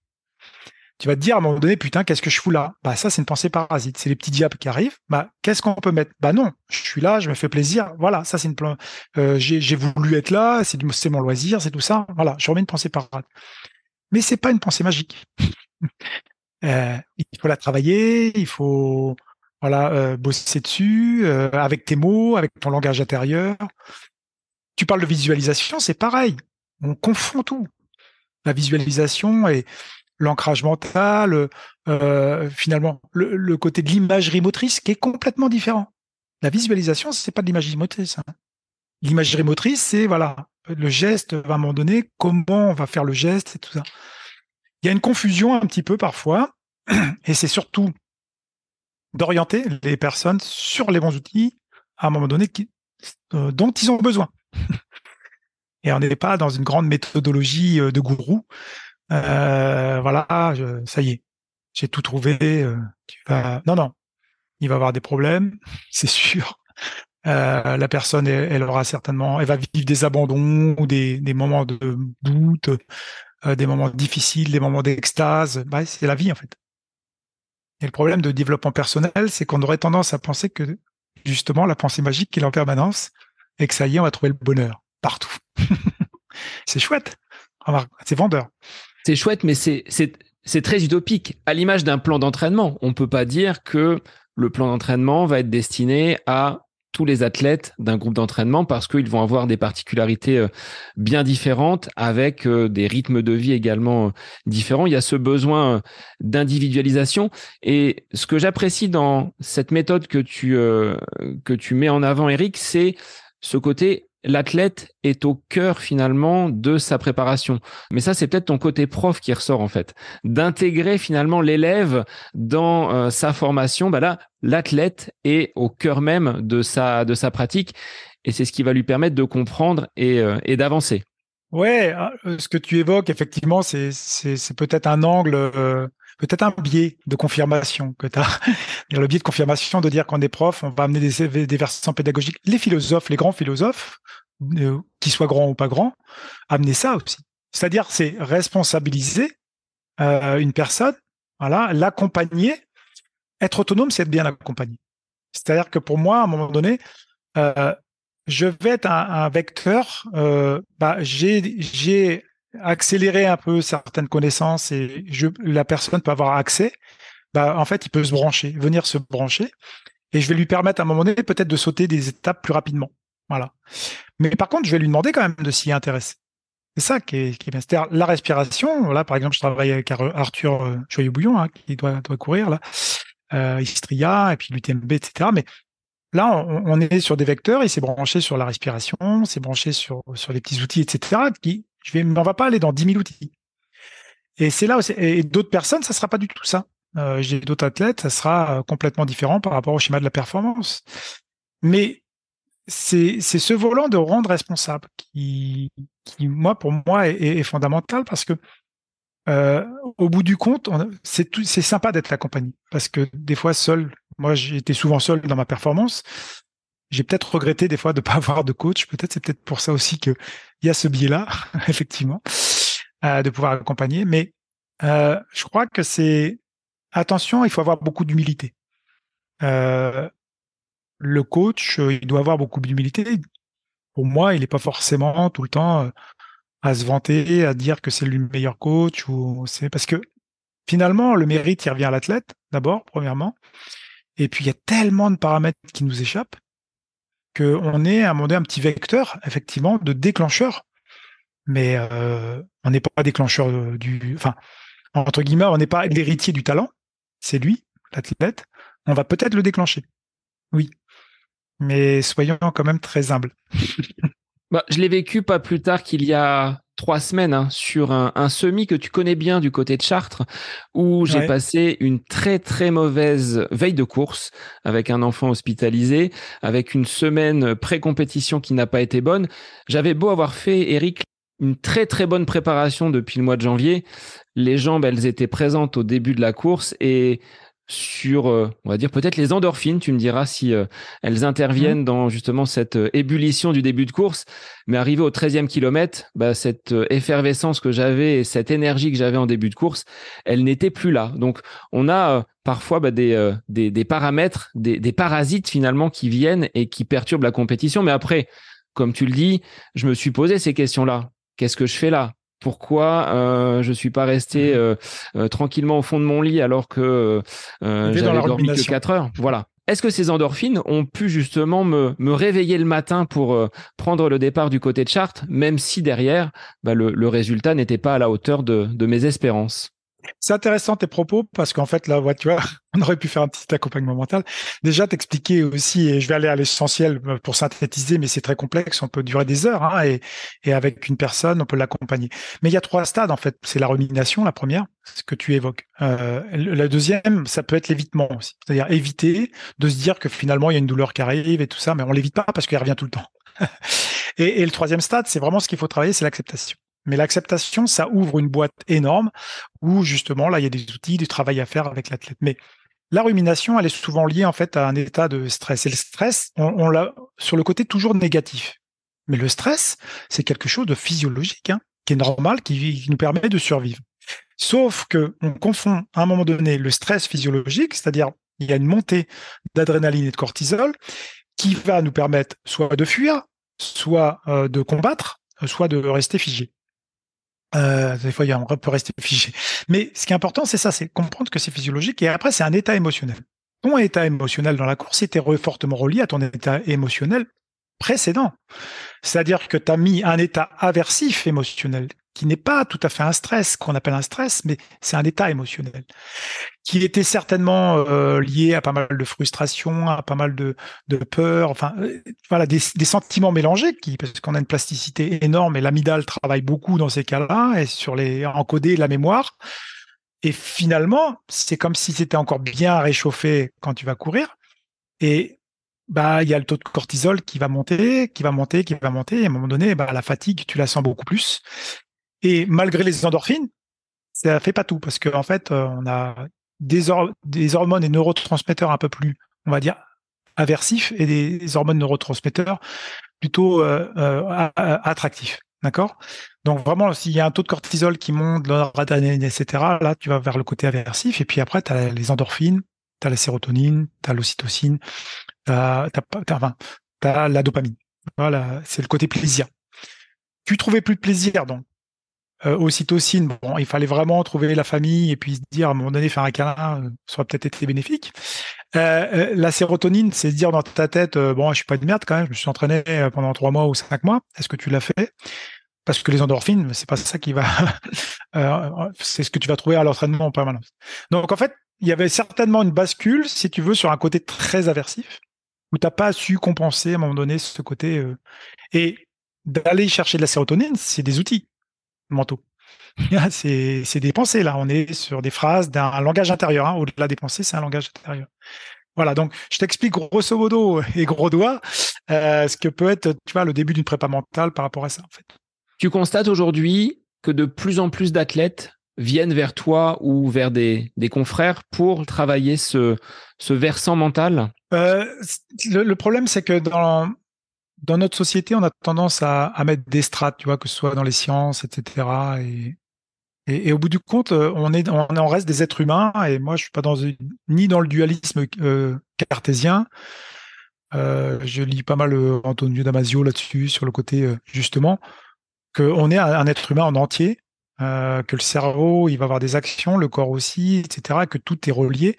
tu vas te dire à un moment donné, putain, qu'est-ce que je fous là? Bah ça, c'est une pensée parasite. C'est les petits diables qui arrivent. Bah qu'est-ce qu'on peut mettre? Bah non, je suis là, je me fais plaisir. Voilà, ça c'est une. Euh, j'ai voulu être là, c'est mon loisir, c'est tout ça. Voilà, je remets une pensée parasite. Mais c'est pas une pensée magique. euh, il faut la travailler, il faut voilà euh, bosser dessus euh, avec tes mots, avec ton langage intérieur. Tu parles de visualisation, c'est pareil. On confond tout. La visualisation et l'ancrage mental, euh, finalement le, côté de l'imagerie motrice qui est complètement différent. La visualisation, c'est pas de l'imagerie motrice. Hein. L'imagerie motrice, c'est voilà le geste à un moment donné, comment on va faire le geste et tout ça. Il y a une confusion un petit peu parfois, et c'est surtout d'orienter les personnes sur les bons outils à un moment donné euh, dont ils ont besoin. et on n'est pas dans une grande méthodologie euh, de gourou euh, voilà, ça y est, j'ai tout trouvé. Euh. Non, non, il va avoir des problèmes, c'est sûr. La personne, elle, aura certainement, elle va vivre des abandons des, moments de doute, des moments difficiles, des moments d'extase. Bah, c'est la vie en fait. Et le problème de développement personnel, c'est qu'on aurait tendance à penser que justement la pensée magique est en permanence et que ça y est, on va trouver le bonheur partout. c'est chouette, c'est vendeur. C'est chouette, mais c'est très utopique. À l'image d'un plan d'entraînement, on peut pas dire que le plan d'entraînement va être destiné à tous les athlètes d'un groupe d'entraînement parce qu'ils vont avoir des particularités euh, bien différentes avec euh, des rythmes de vie également euh, différents. Il y a ce besoin d'individualisation et ce que j'apprécie dans cette méthode que tu que tu mets en avant Eric, c'est ce côté l'athlète est au cœur finalement de sa préparation. Mais ça, c'est peut-être ton côté prof qui ressort en fait, d'intégrer finalement l'élève dans euh, sa formation. Bah là, l'athlète est au cœur même de sa de sa pratique, et c'est ce qui va lui permettre de comprendre et, euh, d'avancer. Ouais, ah, euh, ce que tu évoques effectivement, c'est c'est peut-être un angle peut-être un biais de confirmation que tu as. Le biais de confirmation de dire qu'on est prof, on va amener des, des pédagogiques. Les philosophes, les grands philosophes, euh, qu'ils soient grands ou pas grands, amener ça aussi. C'est-à-dire, c'est responsabiliser euh, une personne, voilà, l'accompagner. Être autonome, c'est être bien accompagné. C'est-à-dire que pour moi, à un moment donné, euh, je vais être un, vecteur. Bah, j'ai accélérer un peu certaines connaissances et la personne peut avoir accès, bah, en fait, il peut se brancher, venir se brancher, et je vais lui permettre à un moment donné peut-être de sauter des étapes plus rapidement. Voilà. Mais par contre, je vais lui demander quand même de s'y intéresser. C'est ça qui est, qui bien. C'est-à-dire la respiration. Là, par exemple, je travaille avec Arthur euh, Choyou-Bouillon, hein, qui doit, doit courir là, euh, Istria et puis l'UTMB, etc. Mais là, on, est sur des vecteurs. Il s'est branché sur la respiration, s'est branché sur sur les petits outils, etc. Qui je vais, on va pas aller dans 10 000 outils. Et c'est là et d'autres personnes, ça sera pas du tout ça. Euh, J'ai d'autres athlètes, ça sera euh, complètement différent par rapport au schéma de la performance. Mais c'est ce volant de rendre responsable qui, moi, pour moi, est, fondamental parce que euh, au bout du compte, c'est sympa d'être accompagné parce que des fois seul, moi j'étais souvent seul dans ma performance j'ai peut-être regretté des fois de ne pas avoir de coach. Peut-être c'est peut-être pour ça aussi qu'il y a ce biais-là, effectivement, de pouvoir accompagner. Mais je crois que c'est attention, il faut avoir beaucoup d'humilité. Euh, le coach, euh, il doit avoir beaucoup d'humilité. Pour moi, il n'est pas forcément tout le temps euh, à se vanter, à dire que c'est le meilleur coach ou c'est parce que finalement le mérite il revient à l'athlète d'abord, premièrement. Et puis il y a tellement de paramètres qui nous échappent qu'on est à un moment un petit vecteur, effectivement, de déclencheur. Mais on n'est pas déclencheur du. Enfin, entre guillemets, on n'est pas l'héritier du talent. C'est lui, l'athlète. On va peut-être le déclencher. Oui. Mais soyons quand même très humbles. bah, je l'ai vécu pas plus tard qu'il y a trois semaines hein, sur un, un, semi que tu connais bien du côté de Chartres, où j'ai passé une très très mauvaise veille de course avec un enfant hospitalisé, avec une semaine pré-compétition qui n'a pas été bonne. J'avais beau avoir fait, Eric, une très très bonne préparation depuis le mois de janvier. Les jambes, elles étaient présentes au début de la course et sur, euh, on va dire peut-être les endorphines. Tu me diras si euh, elles interviennent mmh. dans justement cette euh, ébullition du début de course. Mais arrivé au 13e kilomètre, bah, cette effervescence que j'avais et cette énergie que j'avais en début de course, elle n'était plus là. Donc, on a parfois bah, des, des, des, paramètres, des, des parasites finalement qui viennent et qui perturbent la compétition. Mais après, comme tu le dis, je me suis posé ces questions-là. Qu'est-ce que je fais là? Pourquoi euh, je suis pas resté mmh. euh, euh, tranquillement au fond de mon lit alors que euh, j'avais dormi que 4 heures? Voilà. Est-ce que ces endorphines ont pu justement me, me réveiller le matin pour prendre le départ du côté de Chartres, même si derrière, bah, le, le, résultat n'était pas à la hauteur de, de mes espérances? C'est intéressant tes propos parce qu'en fait, là, tu vois, on aurait pu faire un petit accompagnement mental. Déjà, t'expliquer aussi, et je vais aller à l'essentiel pour synthétiser, mais c'est très complexe, on peut durer des heures, hein, et, et avec une personne, on peut l'accompagner. Mais il y a trois stades, en fait. C'est la rumination, la première, ce que tu évoques. Euh, la deuxième, ça peut être l'évitement aussi. C'est-à-dire éviter de se dire que finalement, il y a une douleur qui arrive et tout ça, mais on l'évite pas parce qu'elle revient tout le temps. et le troisième stade, c'est vraiment ce qu'il faut travailler, c'est l'acceptation. Mais l'acceptation, ça ouvre une boîte énorme où justement, là, il y a des outils, du travail à faire avec l'athlète. Mais la rumination, elle est souvent liée en fait à un état de stress. Et le stress, on, l'a sur le côté toujours négatif. Mais le stress, c'est quelque chose de physiologique, hein, qui est normal, qui, nous permet de survivre. Sauf que on confond à un moment donné le stress physiologique, c'est-à-dire il y a une montée d'adrénaline et de cortisol qui va nous permettre soit de fuir, soit euh, de combattre, soit de rester figé. Euh, des fois, on peut rester figé. Mais ce qui est important, c'est ça, c'est comprendre que c'est physiologique. Et après, c'est un état émotionnel. Ton état émotionnel dans la course était fortement relié à ton état émotionnel précédent. C'est-à-dire que tu as mis un état aversif émotionnel qui n'est pas tout à fait un stress, qu'on appelle un stress, mais c'est un état émotionnel, qui était certainement euh, lié à pas mal de frustration, à pas mal de, peur, enfin, euh, voilà, des, des, sentiments mélangés, qui, parce qu'on a une plasticité énorme et l'amidale travaille beaucoup dans ces cas-là, et sur les encoder la mémoire. Et finalement, c'est comme si c'était encore bien réchauffé quand tu vas courir. Et bah il y a le taux de cortisol qui va monter, qui va monter, qui va monter. Et à un moment donné, bah, la fatigue, tu la sens beaucoup plus. Et malgré les endorphines, ça fait pas tout parce qu'en en fait, euh, on a des, hormones et neurotransmetteurs un peu plus, on va dire, aversifs et des, hormones neurotransmetteurs plutôt euh, euh, attractifs. D'accord? Donc vraiment, s'il y a un taux de cortisol qui monte, l'adrénaline, etc., là, tu vas vers le côté aversif. Et puis après, tu as les endorphines, tu as la sérotonine, tu as l'ocytocine, tu as, la dopamine. Voilà, c'est le côté plaisir. Tu trouvais plus de plaisir, donc euh, ocytocine, bon, il fallait vraiment trouver la famille et puis se dire à un moment donné faire un câlin, euh, ça aurait peut-être été bénéfique. Euh, euh, la sérotonine, c'est se dire dans ta tête, bon, je suis pas une merde quand même, je me suis entraîné pendant trois mois ou cinq mois. Est-ce que tu l'as fait? Parce que les endorphines, c'est pas ça qui va, c'est ce que tu vas trouver à l'entraînement en permanence. Donc en fait, il y avait certainement une bascule, si tu veux, sur un côté très aversif, où t'as pas su compenser à un moment donné ce côté. et d'aller chercher de la sérotonine, c'est des outils mentaux. c'est des pensées, là. On est sur des phrases d'un langage intérieur. Hein. Au-delà des pensées, c'est un langage intérieur. Voilà, donc je t'explique grosso modo et gros doigt euh, ce que peut être, tu vois, le début d'une prépa mentale par rapport à ça, en fait. Tu constates aujourd'hui que de plus en plus d'athlètes viennent vers toi ou vers des, des confrères pour travailler ce, ce versant mental? Euh, le, le, problème, c'est que dans, dans notre société, on a tendance à, mettre des strates, tu vois, que ce soit dans les sciences, etc. Et, au bout du compte, euh, on est, on, reste des êtres humains. Et moi, je suis pas dans ni dans le dualisme euh, cartésien. Euh, je lis pas mal Antonio Damasio là-dessus sur le côté euh, justement qu'on est un, être humain en entier, que le cerveau, il va avoir des actions, le corps aussi, etc. Que tout est relié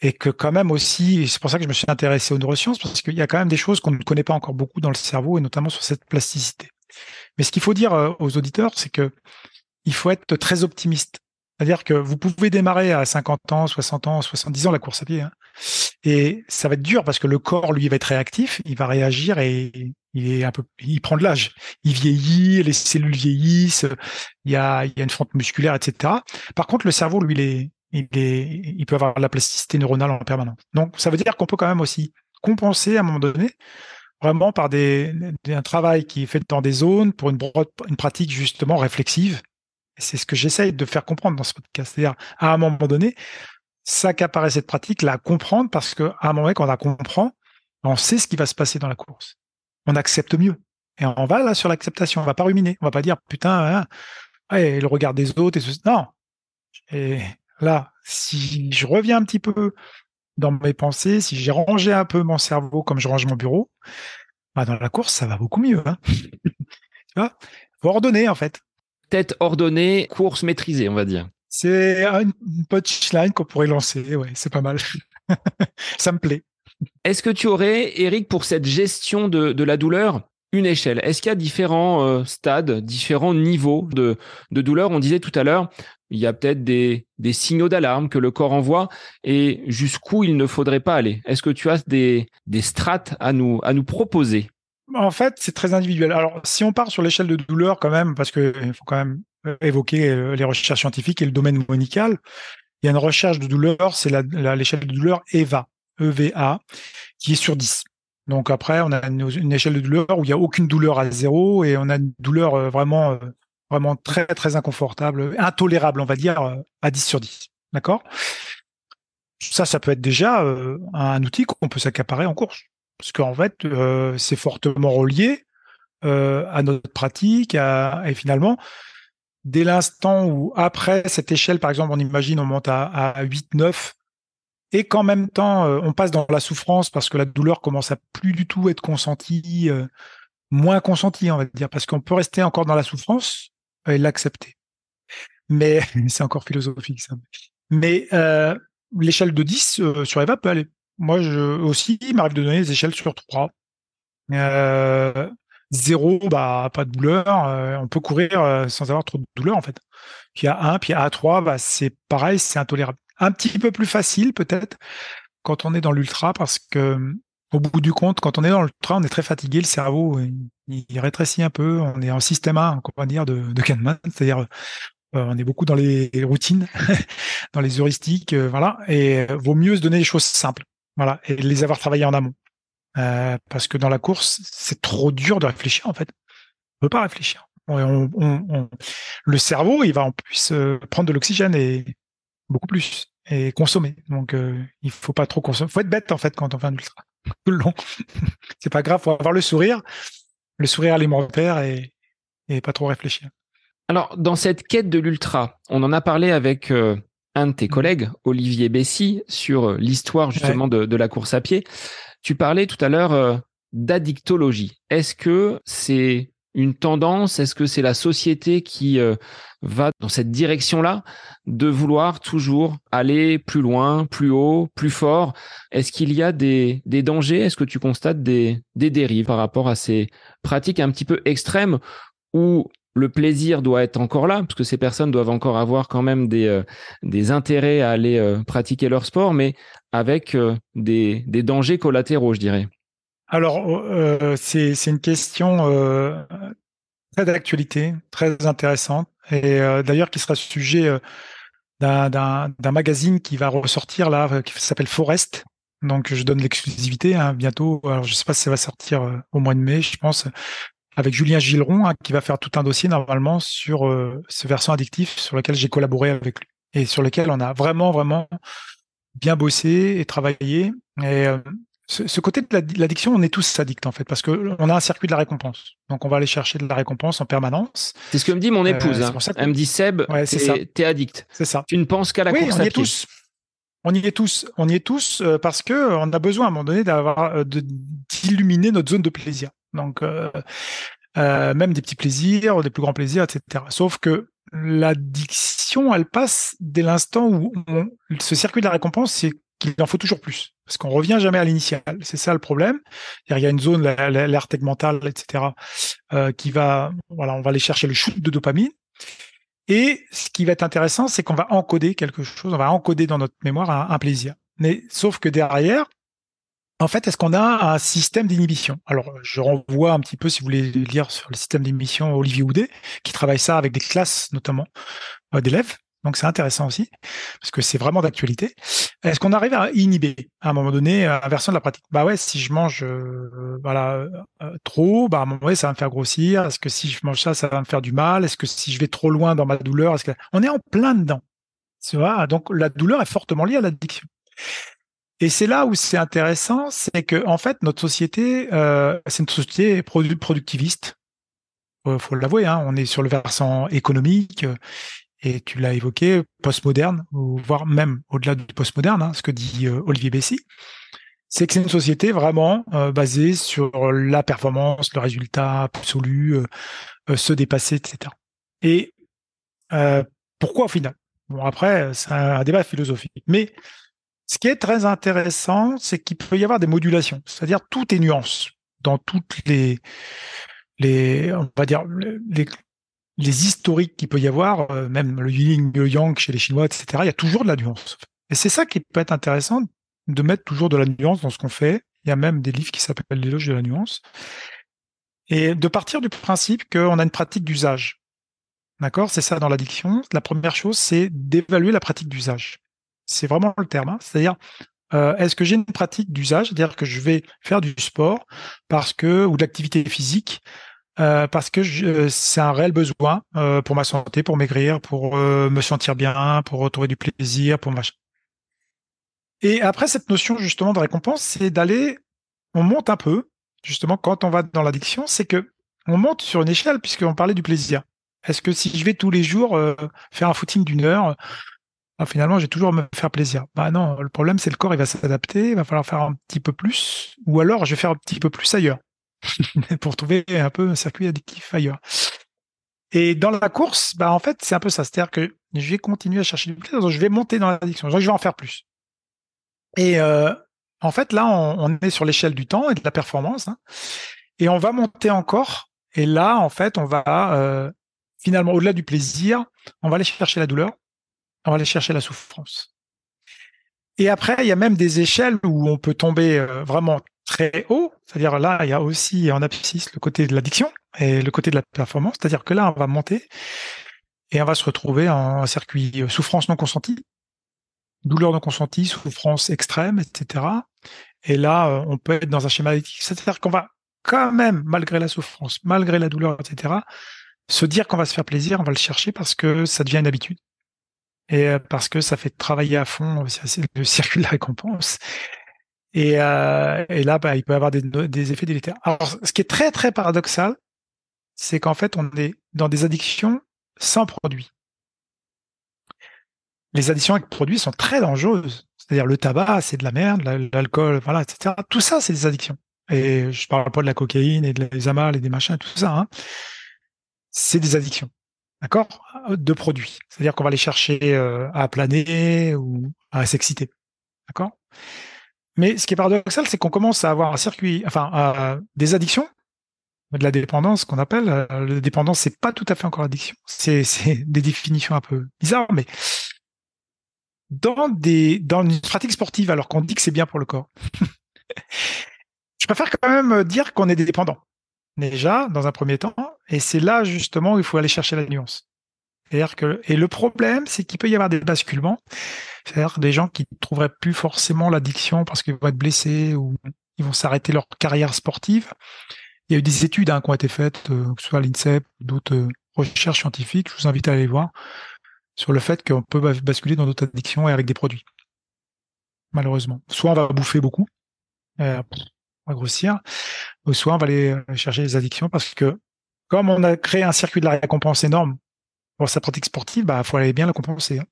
et que quand même aussi, c'est pour ça que je me suis intéressé aux neurosciences, parce qu'il y a quand même des choses qu'on ne connaît pas encore beaucoup dans le cerveau, et notamment sur cette plasticité. Mais ce qu'il faut dire euh, aux auditeurs, c'est que il faut être très optimiste. C'est-à-dire que vous pouvez démarrer à 50 ans, 60 ans, 70 ans la course à pied, hein, et ça va être dur parce que le corps, lui, va être réactif, il va réagir et il prend de l'âge, il vieillit, les cellules vieillissent, il y a, il y a une fente musculaire, etc. Par contre, le cerveau, lui, il est, il, peut avoir la plasticité neuronale en permanence. Donc, ça veut dire qu'on peut quand même aussi compenser à un moment donné vraiment par un travail qui est fait dans des zones pour une, pratique justement réflexive. c'est ce que j'essaye de faire comprendre dans ce podcast. C'est-à-dire, à un moment donné, s'accaparer cette pratique, la comprendre, parce qu'à un moment donné, quand on la comprend, on sait ce qui va se passer dans la course. On accepte mieux. Et on va là sur l'acceptation. On va pas ruminer. On va pas dire, putain, hein, le regard des autres et tout. Non. Et là, si je reviens un petit peu dans mes pensées, si j'ai rangé un peu mon cerveau comme je range mon bureau, bah dans la course, ça va beaucoup mieux. Hein. tu vois Faut ordonner, en fait. Tête ordonnée, course maîtrisée, on va dire. C'est une punchline qu'on pourrait lancer. Ouais, c'est pas mal. ça me plaît. Est-ce que tu aurais, Eric, pour cette gestion de, de la douleur, une échelle? Est-ce qu'il y a différents euh, stades, différents niveaux de, de douleur? On disait tout à l'heure, il y a peut-être des, signaux d'alarme que le corps envoie et jusqu'où il ne faudrait pas aller. Est-ce que tu as des, strates à nous, proposer? En fait, c'est très individuel. Alors, si on part sur l'échelle de douleur quand même, parce qu'il faut quand même euh, évoquer euh, les recherches scientifiques et le domaine monical, il y a une recherche de douleur, c'est l'échelle de douleur EVA, EVA, qui est sur 10. Donc après, on a une, échelle de douleur où il n'y a aucune douleur à zéro et on a une douleur euh, vraiment, vraiment très, très inconfortable, intolérable, on va dire, à 10 sur 10. D'accord? Ça, ça peut être déjà un outil qu'on peut s'accaparer en course. Parce qu'en fait, c'est fortement relié à notre pratique et finalement, dès l'instant où, après cette échelle, par exemple, on imagine, on monte à, à 8, 9, et qu'en même temps, euh, on passe dans la souffrance parce que la douleur commence à plus du tout être consentie, euh, moins consentie, on va dire, parce qu'on peut rester encore dans la souffrance l'accepter. Mais c'est encore philosophique, ça. Mais euh, l'échelle de 10 sur Eva peut aller. Moi, je, aussi, il m'arrive de donner des échelles sur 3. Euh, Zéro, bah, pas de douleur. Euh, on peut courir euh, sans avoir trop de douleur, en fait. Puis à 1, puis à 3, bah, c'est pareil, c'est intolérable. Un petit peu plus facile, peut-être, quand on est dans l'ultra, parce que au bout du compte, quand on est dans l'ultra, on est très fatigué, le cerveau, rétrécit un peu. On est en système 1, on dire, de, de Kahneman, c'est-à-dire euh, on est beaucoup dans les routines, dans les heuristiques, voilà. Et vaut mieux se donner des choses simples, voilà, et les avoir travaillées en amont. Euh, parce que dans la course, c'est trop dur de réfléchir en fait. On peut pas réfléchir. Le cerveau, il va en plus euh, prendre de l'oxygène et beaucoup plus et consommer. Donc euh, il faut pas trop consommer. Faut être bête en fait quand on fait un ultra tout le long. c'est pas grave, faut avoir le sourire, le sourire alimentaire et, et pas trop réfléchir. Alors dans cette quête de l'ultra, on en a parlé avec un de tes mmh. collègues, Olivier Bessy, sur l'histoire justement de, de, la course à pied. Tu parlais tout à l'heure euh, d'addictologie. Est-ce que c'est une tendance Est-ce que c'est la société qui euh, va dans cette direction-là de vouloir toujours aller plus loin, plus haut, plus fort? Est-ce qu'il y a des, dangers? Est-ce que tu constates des, dérives par rapport à ces pratiques un petit peu extrêmes où le plaisir doit être encore là, parce que ces personnes doivent encore avoir quand même des, euh, intérêts à aller euh, pratiquer leur sport, mais avec des, dangers collatéraux, je dirais. Alors, c'est une question très d'actualité, très intéressante, et d'ailleurs qui sera sujet d'un magazine qui va ressortir là, qui s'appelle Forest. Donc, je donne l'exclusivité hein, bientôt. Alors, je ne sais pas si ça va sortir au mois de mai, je pense avec Julien Gilleron, hein, qui va faire tout un dossier normalement sur euh, ce versant addictif sur lequel j'ai collaboré avec lui et sur lequel on a vraiment, vraiment bien bossé et travaillé. Et euh, ce, côté de l'addiction, on est tous addicts en fait, parce qu'on a un circuit de la récompense. Donc on va aller chercher de la récompense en permanence. C'est ce que me dit mon euh, épouse. hein. Elle me dit Seb, ouais, t'es addict. C'est ça. Tu ne penses qu'à la oui, course on y est tous. On y est tous, on y est tous parce que on a besoin à un moment donné d'avoir d'illuminer notre zone de plaisir. Donc, euh, euh, même des petits plaisirs, des plus grands plaisirs, etc. Sauf que l'addiction, elle passe dès l'instant où ce circuit de la récompense, c'est qu'il en faut toujours plus. Parce qu'on revient jamais à l'initial. C'est ça le problème. Il y a une zone, l'air tegmental, etc., euh, qui va, voilà, on va aller chercher le shoot de dopamine. Et ce qui va être intéressant, c'est qu'on va encoder quelque chose, on va encoder dans notre mémoire un, un plaisir. Mais sauf que derrière, en fait, est-ce qu'on a un système d'inhibition? Alors, je renvoie un petit peu, si vous voulez lire sur le système d'inhibition, Olivier Houdet, qui travaille ça avec des classes notamment euh, d'élèves. Donc, c'est intéressant aussi, parce que c'est vraiment d'actualité. est-ce qu'on arrive à inhiber à un moment donné la version de la pratique? Bah ouais, si je mange euh, voilà trop, bah à un moment donné ça va me faire grossir. Est-ce que si je mange ça, ça va me faire du mal? Est-ce que si je vais trop loin dans ma douleur, on est en plein dedans Donc la douleur est fortement liée à l'addiction. Et c'est là où c'est intéressant, c'est que en fait notre société, euh, c'est une société productiviste. Faut l'avouer, hein, on est sur le versant économique et tu l'as évoqué, postmoderne, voire même au-delà du postmoderne, hein, ce que dit euh, Olivier Bessy, c'est que c'est une société vraiment euh, basée sur la performance, le résultat absolu, euh, se dépasser, etc. Et pourquoi au final? Bon, après, c'est un, débat philosophique. Mais ce qui est très intéressant, c'est qu'il peut y avoir des modulations, c'est-à-dire tout est nuance dans toutes les, les, on va dire, les, les historiques qu'il peut y avoir, euh, même le yin, le yang chez les Chinois, etc., il y a toujours de la nuance. Et c'est ça qui peut être intéressant, de mettre toujours de la nuance dans ce qu'on fait. Il y a même des livres qui s'appellent l'éloge de la nuance. Et de partir du principe qu'on a une pratique d'usage. D'accord? C'est ça dans l'addiction. La première chose, c'est d'évaluer la pratique d'usage. C'est vraiment le terme. Hein. C'est-à-dire, euh, est-ce que j'ai une pratique d'usage? C'est-à-dire que je vais faire du sport parce que ou de l'activité physique euh, parce que c'est un réel besoin euh, pour ma santé, pour maigrir, pour euh, me sentir bien, pour retrouver du plaisir, pour machin. Et après cette notion justement de récompense, c'est d'aller, on monte un peu, justement quand on va dans l'addiction, c'est que on monte sur une échelle puisqu'on parlait du plaisir. Est-ce que si je vais tous les jours faire un footing d'une heure, bah, finalement j'ai toujours me faire plaisir Bah non, le problème c'est le corps, il va s'adapter, il va falloir faire un petit peu plus, ou alors je vais faire un petit peu plus ailleurs. pour trouver un peu un circuit addictif ailleurs. Et dans la course, bah en fait, c'est un peu ça. C'est-à-dire que je vais continuer à chercher du plaisir, donc je vais monter dans l'addiction, je vais en faire plus. Et euh, en fait, là, on, est sur l'échelle du temps et de la performance, hein. et on va monter encore. Et là, en fait, on va euh, finalement, au-delà du plaisir, on va aller chercher la douleur, on va aller chercher la souffrance. Et après, il y a même des échelles où on peut tomber euh, vraiment très haut, c'est-à-dire là, il y a aussi en abscisse le côté de l'addiction et le côté de la performance, c'est-à-dire que là, on va monter et on va se retrouver en circuit euh, souffrance non consentie, douleur non consentie, souffrance extrême, etc. Et là, euh, on peut être dans un schéma addictif, c'est-à-dire qu'on va quand même, malgré la souffrance, malgré la douleur, etc., se dire qu'on va se faire plaisir, on va le chercher parce que ça devient une habitude. Et euh, parce que ça fait travailler à fond le circuit de la récompense. Et, euh, et là, bah, il peut avoir des, des, effets délétères. Alors, ce qui est très, très paradoxal, c'est qu'en fait, on est dans des addictions sans produit. Les addictions avec produits sont très dangereuses. C'est-à-dire le tabac, c'est de la merde, l'alcool, voilà, etc. Tout ça, c'est des addictions. Et je parle pas de la cocaïne et des amals et des machins, tout ça. Hein. C'est des addictions. D'accord De produits. C'est-à-dire qu'on va les chercher euh, à planer ou à s'exciter. D'accord mais ce qui est paradoxal, c'est qu'on commence à avoir un circuit, enfin, des addictions, de la dépendance qu'on appelle. Euh, la dépendance, c'est pas tout à fait encore addiction. C'est, des définitions un peu bizarres, mais dans des, dans une pratique sportive, alors qu'on dit que c'est bien pour le corps. je préfère quand même dire qu'on est des dépendants. Déjà, dans un premier temps, et c'est là justement où il faut aller chercher la nuance. Et le problème, c'est qu'il peut y avoir des basculements. C'est-à-dire des gens qui ne trouveraient plus forcément l'addiction parce qu'ils vont être blessés ou ils vont s'arrêter leur carrière sportive. Il y a eu des études hein, qui ont été faites, euh, que ce soit l'INSEP ou d'autres euh, recherches scientifiques. Je vous invite à aller voir sur le fait qu'on peut basculer dans d'autres addictions et avec des produits. Malheureusement. Soit on va bouffer beaucoup, euh, on va grossir, ou soit on va aller chercher les addictions parce que comme on a créé un circuit de la récompense énorme pour sa pratique sportive, bah faut aller bien la compenser. Hein.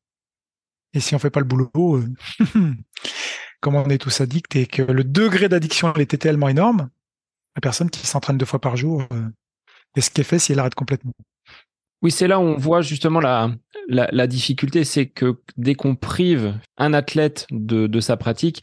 Et si on fait pas le boulot, euh, comme on est tous addicts et que le degré d'addiction était tellement énorme, la personne qui s'entraîne deux fois par jour, euh, qu'est-ce qu'elle fait si elle arrête complètement Oui, c'est là où on voit justement la, la, difficulté, c'est que dès qu'on prive un athlète de, de sa pratique,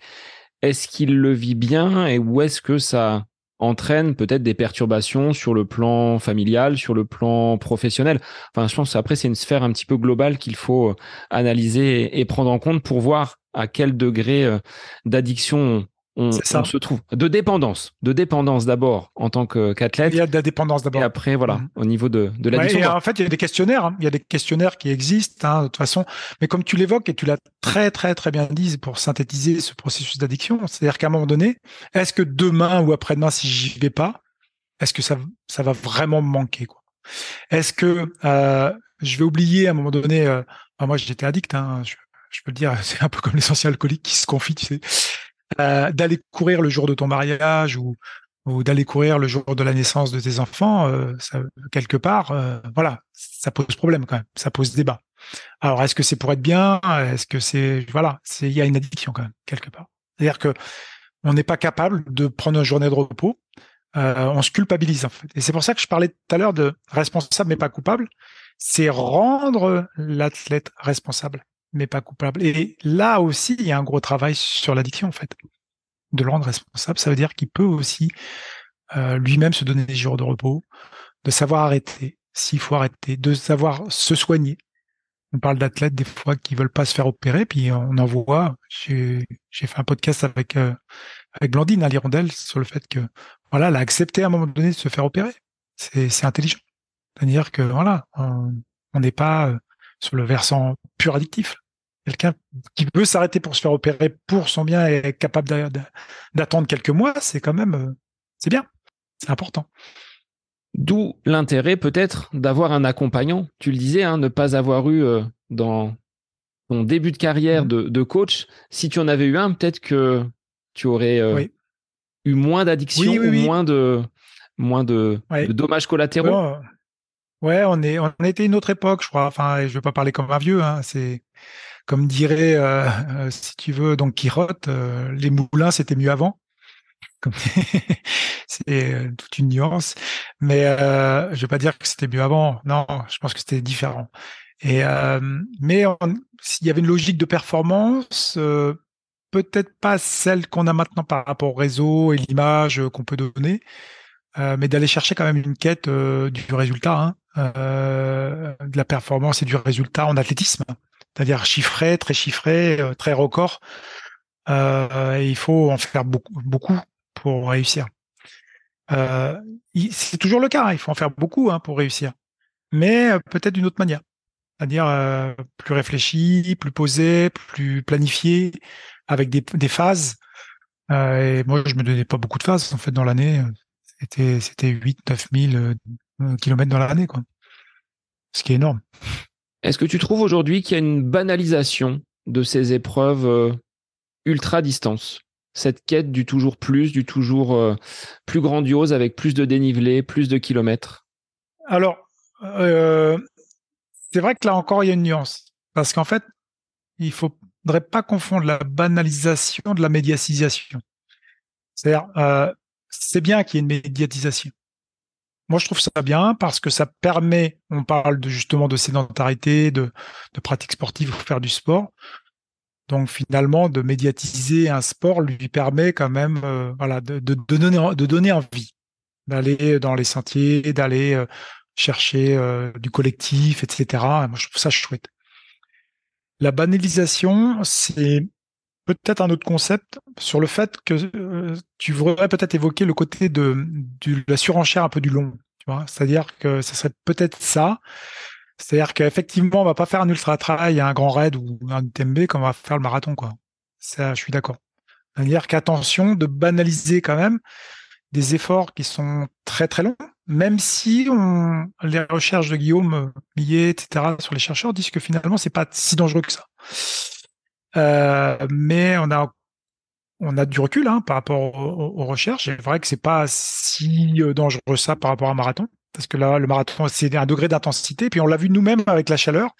est-ce qu'il le vit bien et où est-ce que ça entraîne peut-être des perturbations sur le plan familial, sur le plan professionnel. Enfin, je pense après c'est une sphère un petit peu globale qu'il faut euh, analyser et prendre en compte pour voir à quel degré euh, d'addiction on, se trouve De dépendance, de dépendance d'abord en tant qu'athlète. il y a de la dépendance d'abord. Et après, voilà, mhm. au niveau de, de l'addiction. Ouais, en fait, il y a des questionnaires, hein. il y a des questionnaires qui existent hein, de toute façon. Mais comme tu l'évoques et tu l'as très très très bien dit pour synthétiser ce processus d'addiction, c'est-à-dire qu'à un moment donné, est-ce que demain ou après-demain, si j'y vais pas, est-ce que ça ça va vraiment me manquer quoi? Est-ce que euh, je vais oublier à un moment donné euh, Moi, j'étais addict. Hein, je, je peux le dire, c'est un peu comme l'essentiel alcoolique qui se confie, tu sais. Euh, d'aller courir le jour de ton mariage ou, d'aller courir le jour de la naissance de tes enfants, euh, quelque part, euh, voilà, ça pose problème quand même, ça pose débat. Alors, est-ce que c'est pour être bien? Est-ce que c'est voilà, il y a une addiction quand même quelque part. C'est-à-dire que on n'est pas capable de prendre une journée de repos, on se culpabilise en fait. Et c'est pour ça que je parlais tout à l'heure de responsable mais pas coupable. C'est rendre l'athlète responsable mais pas coupable. Et là aussi, il y a un gros travail sur l'addiction, en fait. De le rendre responsable, ça veut dire qu'il peut aussi euh, lui-même se donner des jours de repos, de savoir arrêter, s'il faut arrêter, de savoir se soigner. On parle d'athlètes des fois qui veulent pas se faire opérer, puis on en voit. J'ai fait un podcast avec euh, avec Blandine à l'Hirondelle sur le fait que voilà, elle a accepté à un moment donné de se faire opérer. C'est intelligent. C'est-à-dire que voilà, on n'est pas euh, sur le versant pur addictif. Quelqu'un qui veut s'arrêter pour se faire opérer pour son bien et est capable d'attendre quelques mois, c'est quand même, euh, c'est bien, c'est important. D'où l'intérêt peut-être d'avoir un accompagnant. Tu le disais, hein, ne pas avoir eu euh, dans ton début de carrière mmh. de, coach, si tu en avais eu un, peut-être que tu aurais euh, eu moins d'addiction ou moins de moins de, dommages collatéraux. Ouais, on est, on était une autre époque, je crois. Enfin, je vais pas parler comme un vieux. Hein. C'est comme dirait, euh, euh, si tu veux, donc Quirotte, euh, les moulins c'était mieux avant. c'est toute une nuance, mais euh, je vais pas dire que c'était mieux avant. Non, je pense que c'était différent. Et mais s'il y avait une logique de performance, peut-être pas celle qu'on a maintenant par rapport au réseau et l'image qu'on peut donner, mais d'aller chercher quand même une quête du résultat. Hein. Euh, de la performance et du résultat en athlétisme, c'est-à-dire chiffré, très chiffré, euh, très record. Euh, il faut en faire beaucoup, beaucoup pour réussir. c'est toujours le cas, hein, il faut en faire beaucoup hein, pour réussir, mais peut-être d'une autre manière, c'est-à-dire plus réfléchi, plus posé, plus planifié, avec des, des phases. et moi, je me donnais pas beaucoup de phases en fait dans l'année. C'était c'était 8 9 000 euh, kilomètres dans l'année, quoi. Ce qui est énorme. Est-ce que tu trouves aujourd'hui qu'il y a une banalisation de ces épreuves euh, ultra distance Cette quête du toujours plus, du toujours euh, plus grandiose avec plus de dénivelé, plus de kilomètres? Alors, c'est vrai que là encore, il y a une nuance. Parce qu'en fait, il ne faudrait pas confondre la banalisation de la médiatisation. C'est-à-dire, c'est bien qu'il y ait une médiatisation. Moi, je trouve ça bien parce que ça permet, on parle de, justement de sédentarité, de, de pratique sportive pour faire du sport. Donc finalement, de médiatiser un sport lui permet quand même euh, voilà, de, donner, envie d'aller dans les sentiers, d'aller euh, chercher euh, du collectif, etc. Moi, je trouve ça chouette. La banalisation, c'est peut-être un autre concept sur le fait que euh, tu voudrais peut-être évoquer le côté de, la surenchère un peu du long. C'est-à-dire que ce serait peut-être ça. C'est-à-dire qu'effectivement, on va pas faire un ultra trail, un grand raid ou un UTMB comme on va faire le marathon, quoi. Ça, je suis d'accord. C'est-à-dire qu'attention de banaliser quand même des efforts qui sont très très longs, même si les recherches de Guillaume Millet, etc., sur les chercheurs disent que finalement, c'est pas si dangereux que ça. Euh, mais on a on a du recul hein, par rapport aux, recherches. C'est vrai que c'est pas si euh, dangereux ça par rapport à un marathon, parce que là, le marathon, c'est un degré d'intensité. Puis on l'a vu nous-mêmes avec la chaleur.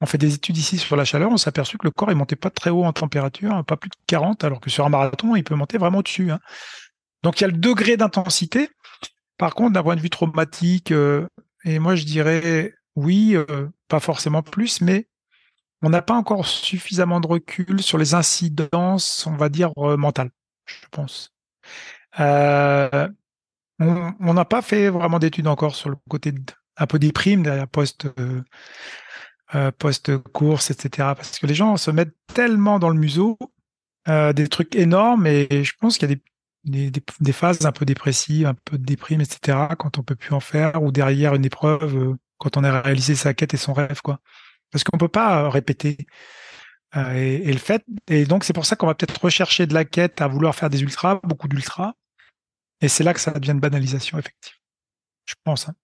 On fait des études ici sur la chaleur. On s'est aperçu que le corps, il montait pas très haut en température, hein, pas plus de 40, alors que sur un marathon, il peut monter vraiment dessus. Hein. Donc il y a le degré d'intensité. Par contre, d'un point de vue traumatique, euh, et moi je dirais oui, pas forcément plus, mais on n'a pas encore suffisamment de recul sur les incidences, on va dire, euh, mentales, je pense. Euh, on n'a pas fait vraiment d'études encore sur le côté un peu des primes derrière post, euh, course, etc. Parce que les gens se mettent tellement dans le museau des trucs énormes et je pense qu'il y a des, phases un peu dépressives, un peu de déprime, etc. quand on peut plus en faire ou derrière une épreuve, quand on a réalisé sa quête et son rêve, quoi. Parce qu'on peut pas répéter. et, et, le fait, et donc c'est pour ça qu'on va peut-être rechercher de la quête à vouloir faire des ultras, beaucoup d'ultras, et c'est là que ça devient une banalisation, effectivement. Je pense. Hein.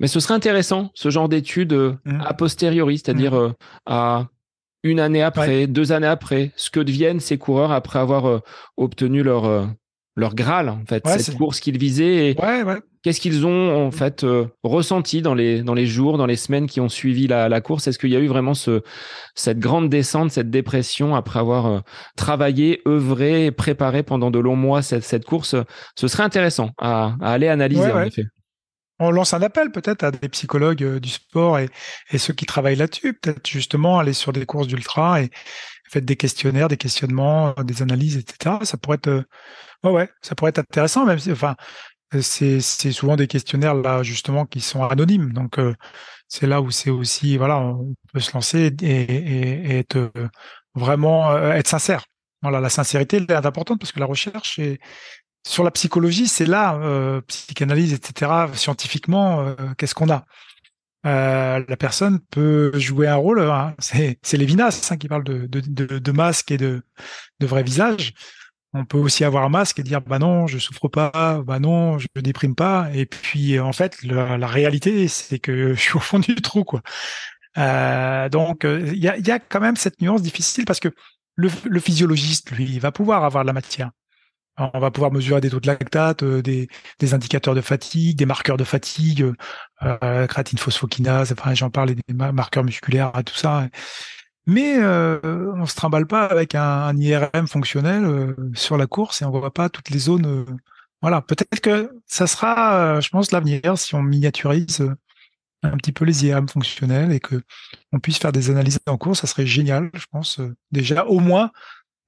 Mais ce serait intéressant, ce genre d'études euh, mmh. a posteriori, c'est-à-dire mmh. euh, à une année après, deux années après, ce que deviennent ces coureurs après avoir euh, obtenu leur, leur Graal, en fait, cette course qu'ils visaient. Et Qu'est-ce qu'ils ont en fait ressenti dans les, dans les jours, dans les semaines qui ont suivi la, course? Est-ce qu'il y a eu vraiment ce, cette grande descente, cette dépression après avoir travaillé, œuvré, préparé pendant de longs mois cette, cette course? Ce serait intéressant à, aller analyser en effet. On lance un appel peut-être à des psychologues du sport et, et ceux qui travaillent là-dessus, peut-être justement aller sur des courses d'ultra et faire des questionnaires, des questionnements, des analyses, etc. Ça pourrait être, ouais, ça pourrait être intéressant, même si, enfin, c'est souvent des questionnaires là justement qui sont anonymes. Donc euh, c'est là où c'est aussi voilà, on peut se lancer et, et, et être euh, vraiment euh, être sincère. Voilà, la sincérité est importante parce que la recherche est sur la psychologie, c'est là, euh, psychanalyse, etc. Scientifiquement, qu'est-ce qu'on a La personne peut jouer un rôle. Hein, c'est Lévinas hein, qui parle de, de, de, de masque et de, de vrai visage on peut aussi avoir un masque et dire bah non, je souffre pas, bah non, je déprime pas. Et puis en fait, la, réalité, c'est que je suis au fond du trou, quoi. Euh, donc il y a, quand même cette nuance difficile parce que le, physiologiste, lui, il va pouvoir avoir de la matière. on va pouvoir mesurer des taux de lactate, euh, des, indicateurs de fatigue, des marqueurs de fatigue, euh, créatine phosphokinase, enfin j'en parle, des marqueurs musculaires, tout ça. Mais euh, on se trimballe pas avec un, IRM fonctionnel euh, sur la course et on voit pas toutes les zones. Euh, voilà, peut-être que ça sera, je pense, l'avenir si on miniaturise un petit peu les IRM fonctionnels et que on puisse faire des analyses en cours. Ça serait génial, je pense. déjà, au moins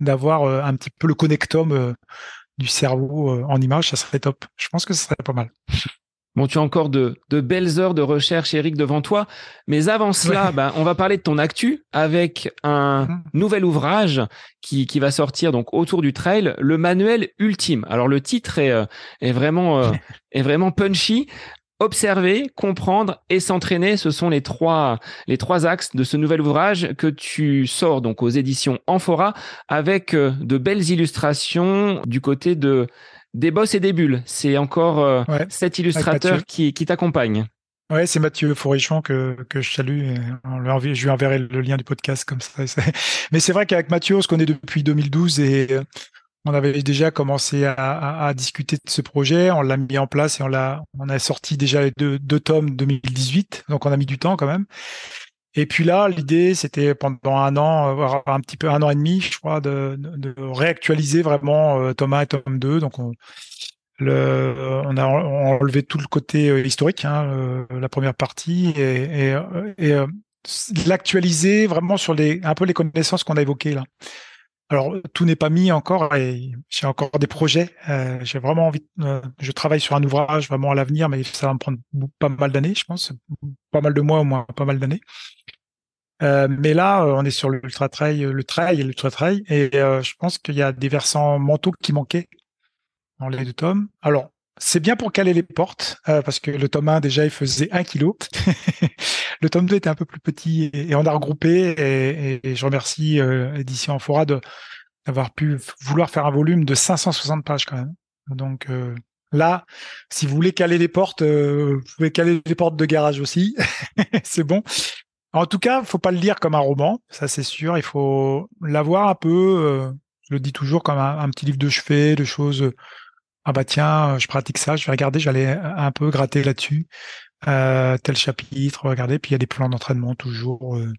d'avoir un petit peu le connectome du cerveau en image, ça serait top. Je pense que ce serait pas mal. Bon, tu as encore de, de, belles heures de recherche, Eric, devant toi. Mais avant cela, ben, on va parler de ton actu avec un mmh. nouvel ouvrage qui, qui va sortir donc autour du trail, le manuel ultime. Alors le titre est, euh, est vraiment euh, est vraiment punchy. Observer, comprendre et s'entraîner, ce sont les trois les trois axes de ce nouvel ouvrage que tu sors donc aux éditions Amphora avec euh, de belles illustrations du côté de des bosses et des bulles. C'est encore euh, cet illustrateur qui, qui t'accompagne. Ouais, c'est Mathieu Fourichon que, que je salue. je lui enverrai le lien du podcast comme ça. Mais c'est vrai qu'avec Mathieu, on se connaît depuis 2012 et euh, on avait déjà commencé à, à, discuter de ce projet. On l'a mis en place et on l'a, on a sorti déjà les deux, deux tomes 2018. Donc on a mis du temps quand même. Et puis là, l'idée, c'était pendant un an, un petit peu un an et demi, je crois, de, réactualiser vraiment euh, Thomas et Tom 2. Donc, on, le, on a enlevé tout le côté euh, historique, hein, la première partie, et, et, et euh, l'actualiser vraiment sur les, un peu les connaissances qu'on a évoquées là. Alors, tout n'est pas mis encore et j'ai encore des projets. Euh, j'ai vraiment envie. Euh, je travaille sur un ouvrage vraiment à l'avenir, mais ça va me prendre pas mal d'années, je pense. Pas mal de mois au moins, pas mal d'années. Euh, mais là, on est sur l'ultra trail, le trail et l'ultra trail, et je pense qu'il y a des versants mentaux qui manquaient dans les deux tomes. Alors, c'est bien pour caler les portes, euh, parce que le tome 1, déjà, il faisait 1 kg. le tome 2 était un peu plus petit et, on a regroupé. Et, je remercie euh, Édition Amphora d'avoir pu vouloir faire un volume de 560 pages quand même. Donc euh, là, si vous voulez caler les portes, euh, vous pouvez caler les portes de garage aussi. c'est bon. En tout cas, faut pas le lire comme un roman, ça c'est sûr. Il faut l'avoir un peu, je le dis toujours, comme un, un, petit livre de chevet, de choses ah bah tiens, je pratique ça, je vais regarder, j'allais un peu gratter là-dessus, euh, tel chapitre, regarder, puis il y a des plans d'entraînement toujours. Euh,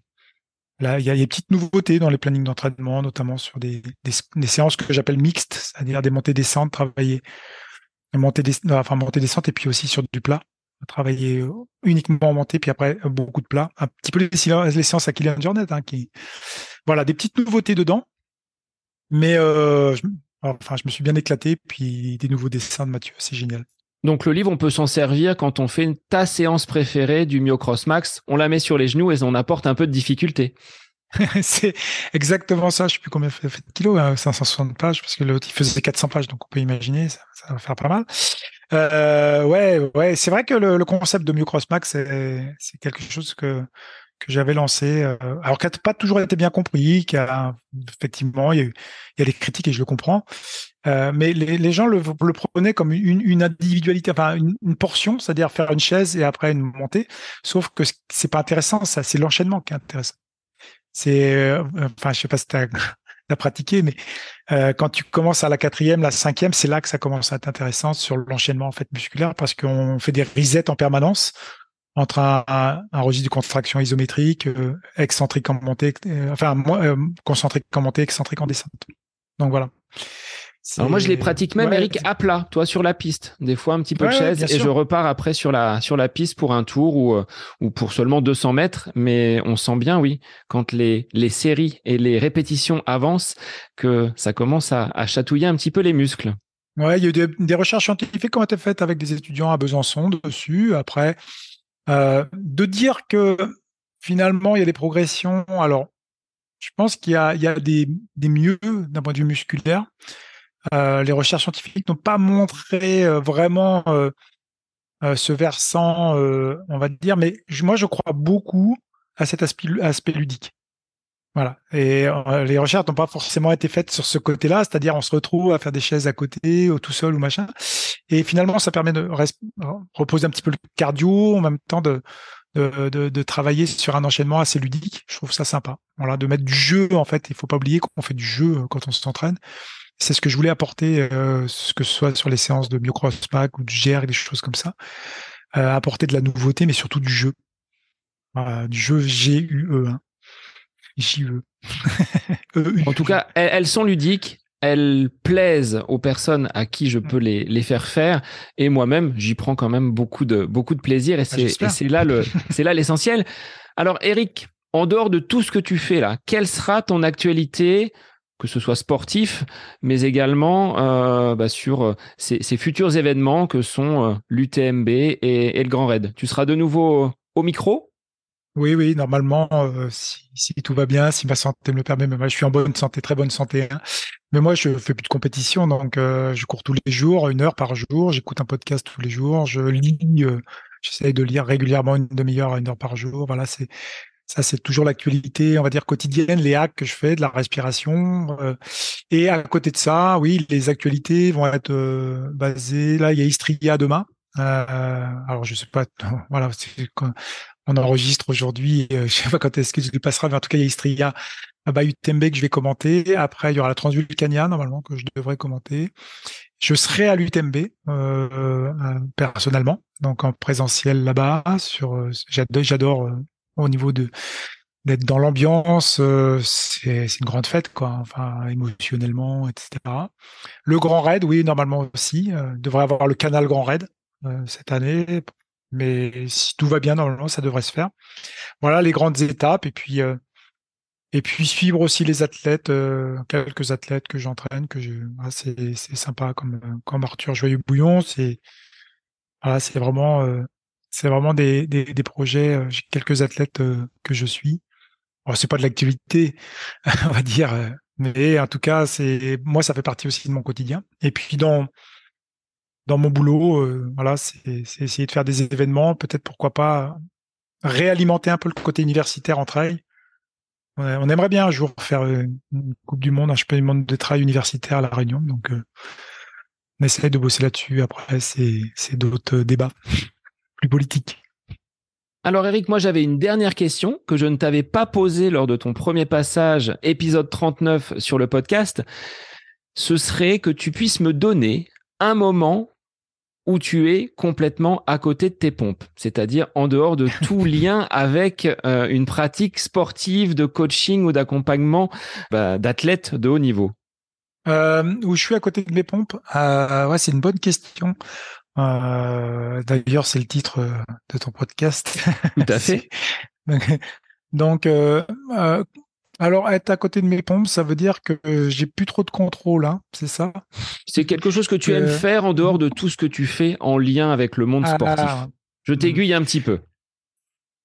là, il y a des petites nouveautés dans les plannings d'entraînement, notamment sur des, des, séances que j'appelle mixtes, c'est-à-dire des montées descentes, travailler montées des, enfin montées descentes et puis aussi sur du plat, travailler uniquement en montée, puis après beaucoup de plats, un petit peu les, les séances à Kylian Jornet, hein, qui voilà des petites nouveautés dedans. Mais euh, Enfin, je me suis bien éclaté, puis des nouveaux dessins de Mathieu, c'est génial. Donc le livre, on peut s'en servir quand on fait ta séance préférée du Myocross Max, on la met sur les genoux et on apporte un peu de difficulté. c'est exactement ça. Je sais plus combien fait, fait de kilos, 560 hein, pages, parce que l'autre il faisait 400 pages, donc on peut imaginer, ça, va faire pas mal. Euh, ouais, ouais, c'est vrai que le, concept de Max, c'est quelque chose que j'avais lancé, euh, alors qui n'a pas toujours été bien compris, qui a effectivement a, il y a des critiques et je le comprends, euh, mais les, gens le, le, prenaient comme une, individualité, enfin une, portion, c'est-à-dire faire une chaise et après une montée. Sauf que c'est pas intéressant, ça, c'est l'enchaînement qui est intéressant. C'est, euh, enfin, je sais pas si tu as, pratiqué, mais euh, quand tu commences à la quatrième, la cinquième, c'est là que ça commence à être intéressant sur l'enchaînement en fait musculaire parce qu'on fait des resets en permanence entre un, registre de contraction isométrique, euh, excentrique en montée, euh, enfin euh, concentrique en montée, excentrique en descente. Donc voilà. Alors moi je les pratique même Eric à plat, toi sur la piste, des fois un petit peu de chaise et je repars après sur la sur la piste pour un tour ou ou pour seulement 200 mètres, mais on sent bien oui quand les les séries et les répétitions avancent que ça commence à, à chatouiller un petit peu les muscles. Ouais, il y a eu des, des recherches scientifiques qui ont été faites avec des étudiants à Besançon dessus. Après, euh, de dire que finalement il y a des progressions. Alors, je pense qu'il y a, il y a des, des mieux d'un point de vue musculaire. Euh, les recherches scientifiques n'ont pas montré euh, vraiment euh, ce versant, on va dire, mais moi je crois beaucoup à cet aspect, ludique. Voilà. Et les recherches n'ont pas forcément été faites sur ce côté-là, c'est-à-dire on se retrouve à faire des chaises à côté, ou tout seul ou machin. Et finalement, ça permet de reposer un petit peu le cardio, en même temps de, de, travailler sur un enchaînement assez ludique. Je trouve ça sympa. Voilà, de mettre du jeu en fait. Il faut pas oublier qu'on fait du jeu quand on s'entraîne. C'est ce que je voulais apporter, euh, que ce soit sur les séances de pack ou du GR et des choses comme ça. Euh, apporter de la nouveauté, mais surtout du jeu. du jeu G-U-E. Hein. J-E. E en tout cas, elles, sont ludiques. Elles plaisent aux personnes à qui je peux les, les faire faire et moi-même j'y prends quand même beaucoup de beaucoup de plaisir et ah, c'est là le c'est là l'essentiel. Alors Eric, en dehors de tout ce que tu fais là, quelle sera ton actualité que ce soit sportif, mais également euh, bah, sur euh, ces, futurs événements que sont euh, l'UTMB et, le Grand Raid. Tu seras de nouveau au micro? Oui, oui, normalement, si, tout va bien, si ma santé me le permet, mais moi, je suis en bonne santé, très bonne santé. Hein. Mais moi, je fais plus de compétition, donc je cours tous les jours, une heure par jour. J'écoute un podcast tous les jours. Je lis, j'essaye de lire régulièrement une demi-heure à une heure par jour. Voilà, c'est ça, c'est toujours l'actualité, on va dire quotidienne, les hacks que je fais, de la respiration. et à côté de ça, oui, les actualités vont être basées. Là, il y a Istria demain. alors, je sais pas. Voilà, on enregistre aujourd'hui. Euh, je sais pas quand est-ce qu'il se passera, mais en tout cas, il y a Istria à Bayou Tembe que je vais commenter. Après, il y aura la Transvulcania, normalement, que je devrais commenter. Je serai à l'UTMB, euh, euh, personnellement, donc en présentiel là-bas. Sur, euh, j'adore, au niveau de d'être dans l'ambiance, c'est une grande fête, quoi. Enfin, émotionnellement, etc. Le Grand Raid, oui, normalement aussi, devrait avoir le canal Grand Raid cette année mais si tout va bien, normalement, ça devrait se faire. Voilà les grandes étapes. Et puis, euh, et puis suivre aussi les athlètes, euh, quelques athlètes que j'entraîne, que je, voilà, c'est, sympa comme, comme Arthur Joyeux-Bouillon. C'est, voilà, c'est vraiment, euh, c'est vraiment des, des, projets. J'ai quelques athlètes que je suis. Bon, c'est pas de l'activité, on va dire, mais en tout cas, c'est moi, ça fait partie aussi de mon quotidien. Et puis dans dans mon boulot, euh, voilà, c'est essayer de faire des événements, peut-être pourquoi pas réalimenter un peu le côté universitaire en trail. On aimerait bien un jour faire euh, une Coupe du Monde, un championnat de trail universitaire à La Réunion, donc euh, on essaie de bosser là-dessus. Après, c'est d'autres débats plus politiques. Alors Eric, moi j'avais une dernière question que je ne t'avais pas posée lors de ton premier passage, épisode 39 sur le podcast. Ce serait que tu puisses me donner un moment où tu es complètement à côté de tes pompes, c'est-à-dire en dehors de tout lien avec euh, une pratique sportive, de coaching ou d'accompagnement bah, d'athlètes de haut niveau euh, Où je suis à côté de mes pompes euh, Ouais, c'est une bonne question. Euh, d'ailleurs, c'est le titre de ton podcast. Tout à fait. Donc, alors, être à côté de mes pompes, ça veut dire que j'ai plus trop de contrôle, hein, c'est ça? C'est quelque chose que tu aimes euh, faire en dehors de tout ce que tu fais en lien avec le monde ah, sportif. Je t'aiguille un petit peu.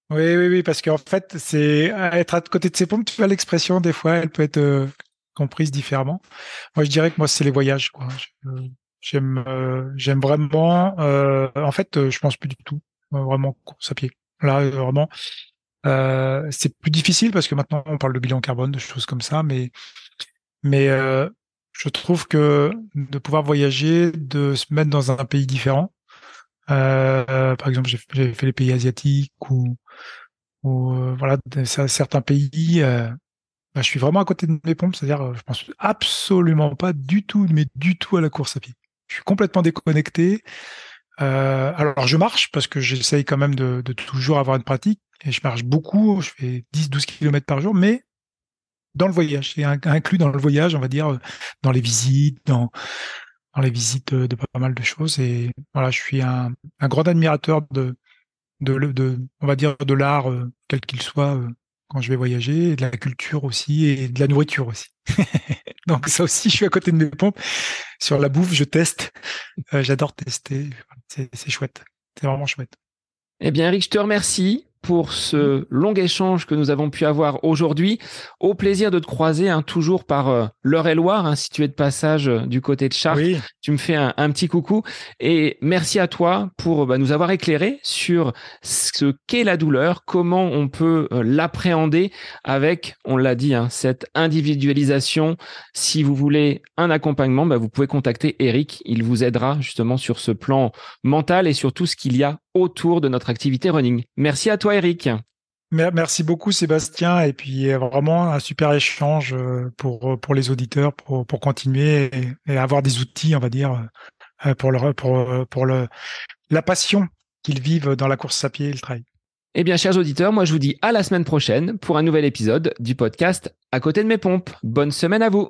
Oui, oui, oui, parce qu'en fait, c'est être à côté de ses pompes, tu vois l'expression, des fois, elle peut être euh, comprise différemment. Moi, je dirais que moi, c'est les voyages. Quoi. J'aime, euh, j'aime vraiment. Euh, en fait, je pense plus du tout vraiment course à pied. Là, vraiment, c'est plus difficile parce que maintenant, on parle de bilan carbone, de choses comme ça, mais mais je trouve que de pouvoir voyager, de se mettre dans un pays différent. par exemple, j'ai fait les pays asiatiques ou ou euh, voilà certains pays euh, bah, je suis vraiment à côté de mes pompes c'est-à-dire euh, je pense absolument pas du tout mais du tout à la course à pied je suis complètement déconnecté. Euh, alors je marche parce que j'essaye quand même de, toujours avoir une pratique et je marche beaucoup. Je fais 10-12 km par jour mais dans le voyage. C'est inclus dans le voyage on va dire dans les visites dans dans les visites de, pas mal de choses. Et voilà je suis un, grand admirateur de de, on va dire de l'art euh, quel qu'il soit euh, quand je vais voyager, de la culture aussi et de la nourriture aussi. Donc ça aussi, je suis à côté de mes pompes. Sur la bouffe, je teste. Euh, j'adore tester. C'est chouette. C'est vraiment chouette. Eh bien, Eric, je te remercie pour ce long échange que nous avons pu avoir aujourd'hui. Au plaisir de te croiser, hein, toujours par euh, l'Eure-et-Loire, hein, si tu es de passage euh, du côté de Chartres. Tu me fais un, petit coucou. Et merci à toi pour bah, nous avoir éclairé sur ce qu'est la douleur, comment on peut euh, l'appréhender avec, on l'a dit, hein, cette individualisation. Si vous voulez un accompagnement, bah, vous pouvez contacter Eric. Il vous aidera justement sur ce plan mental et sur tout ce qu'il y a autour de notre activité running. Merci à toi, Eric. Merci beaucoup, Sébastien. Et puis, vraiment un super échange euh, pour, pour les auditeurs, pour, pour continuer et, avoir des outils, on va dire, euh, pour, le, pour, pour le, la passion qu'ils vivent dans la course à pied et le trail. Eh bien, chers auditeurs, moi, je vous dis à la semaine prochaine pour un nouvel épisode du podcast À côté de mes pompes. Bonne semaine à vous.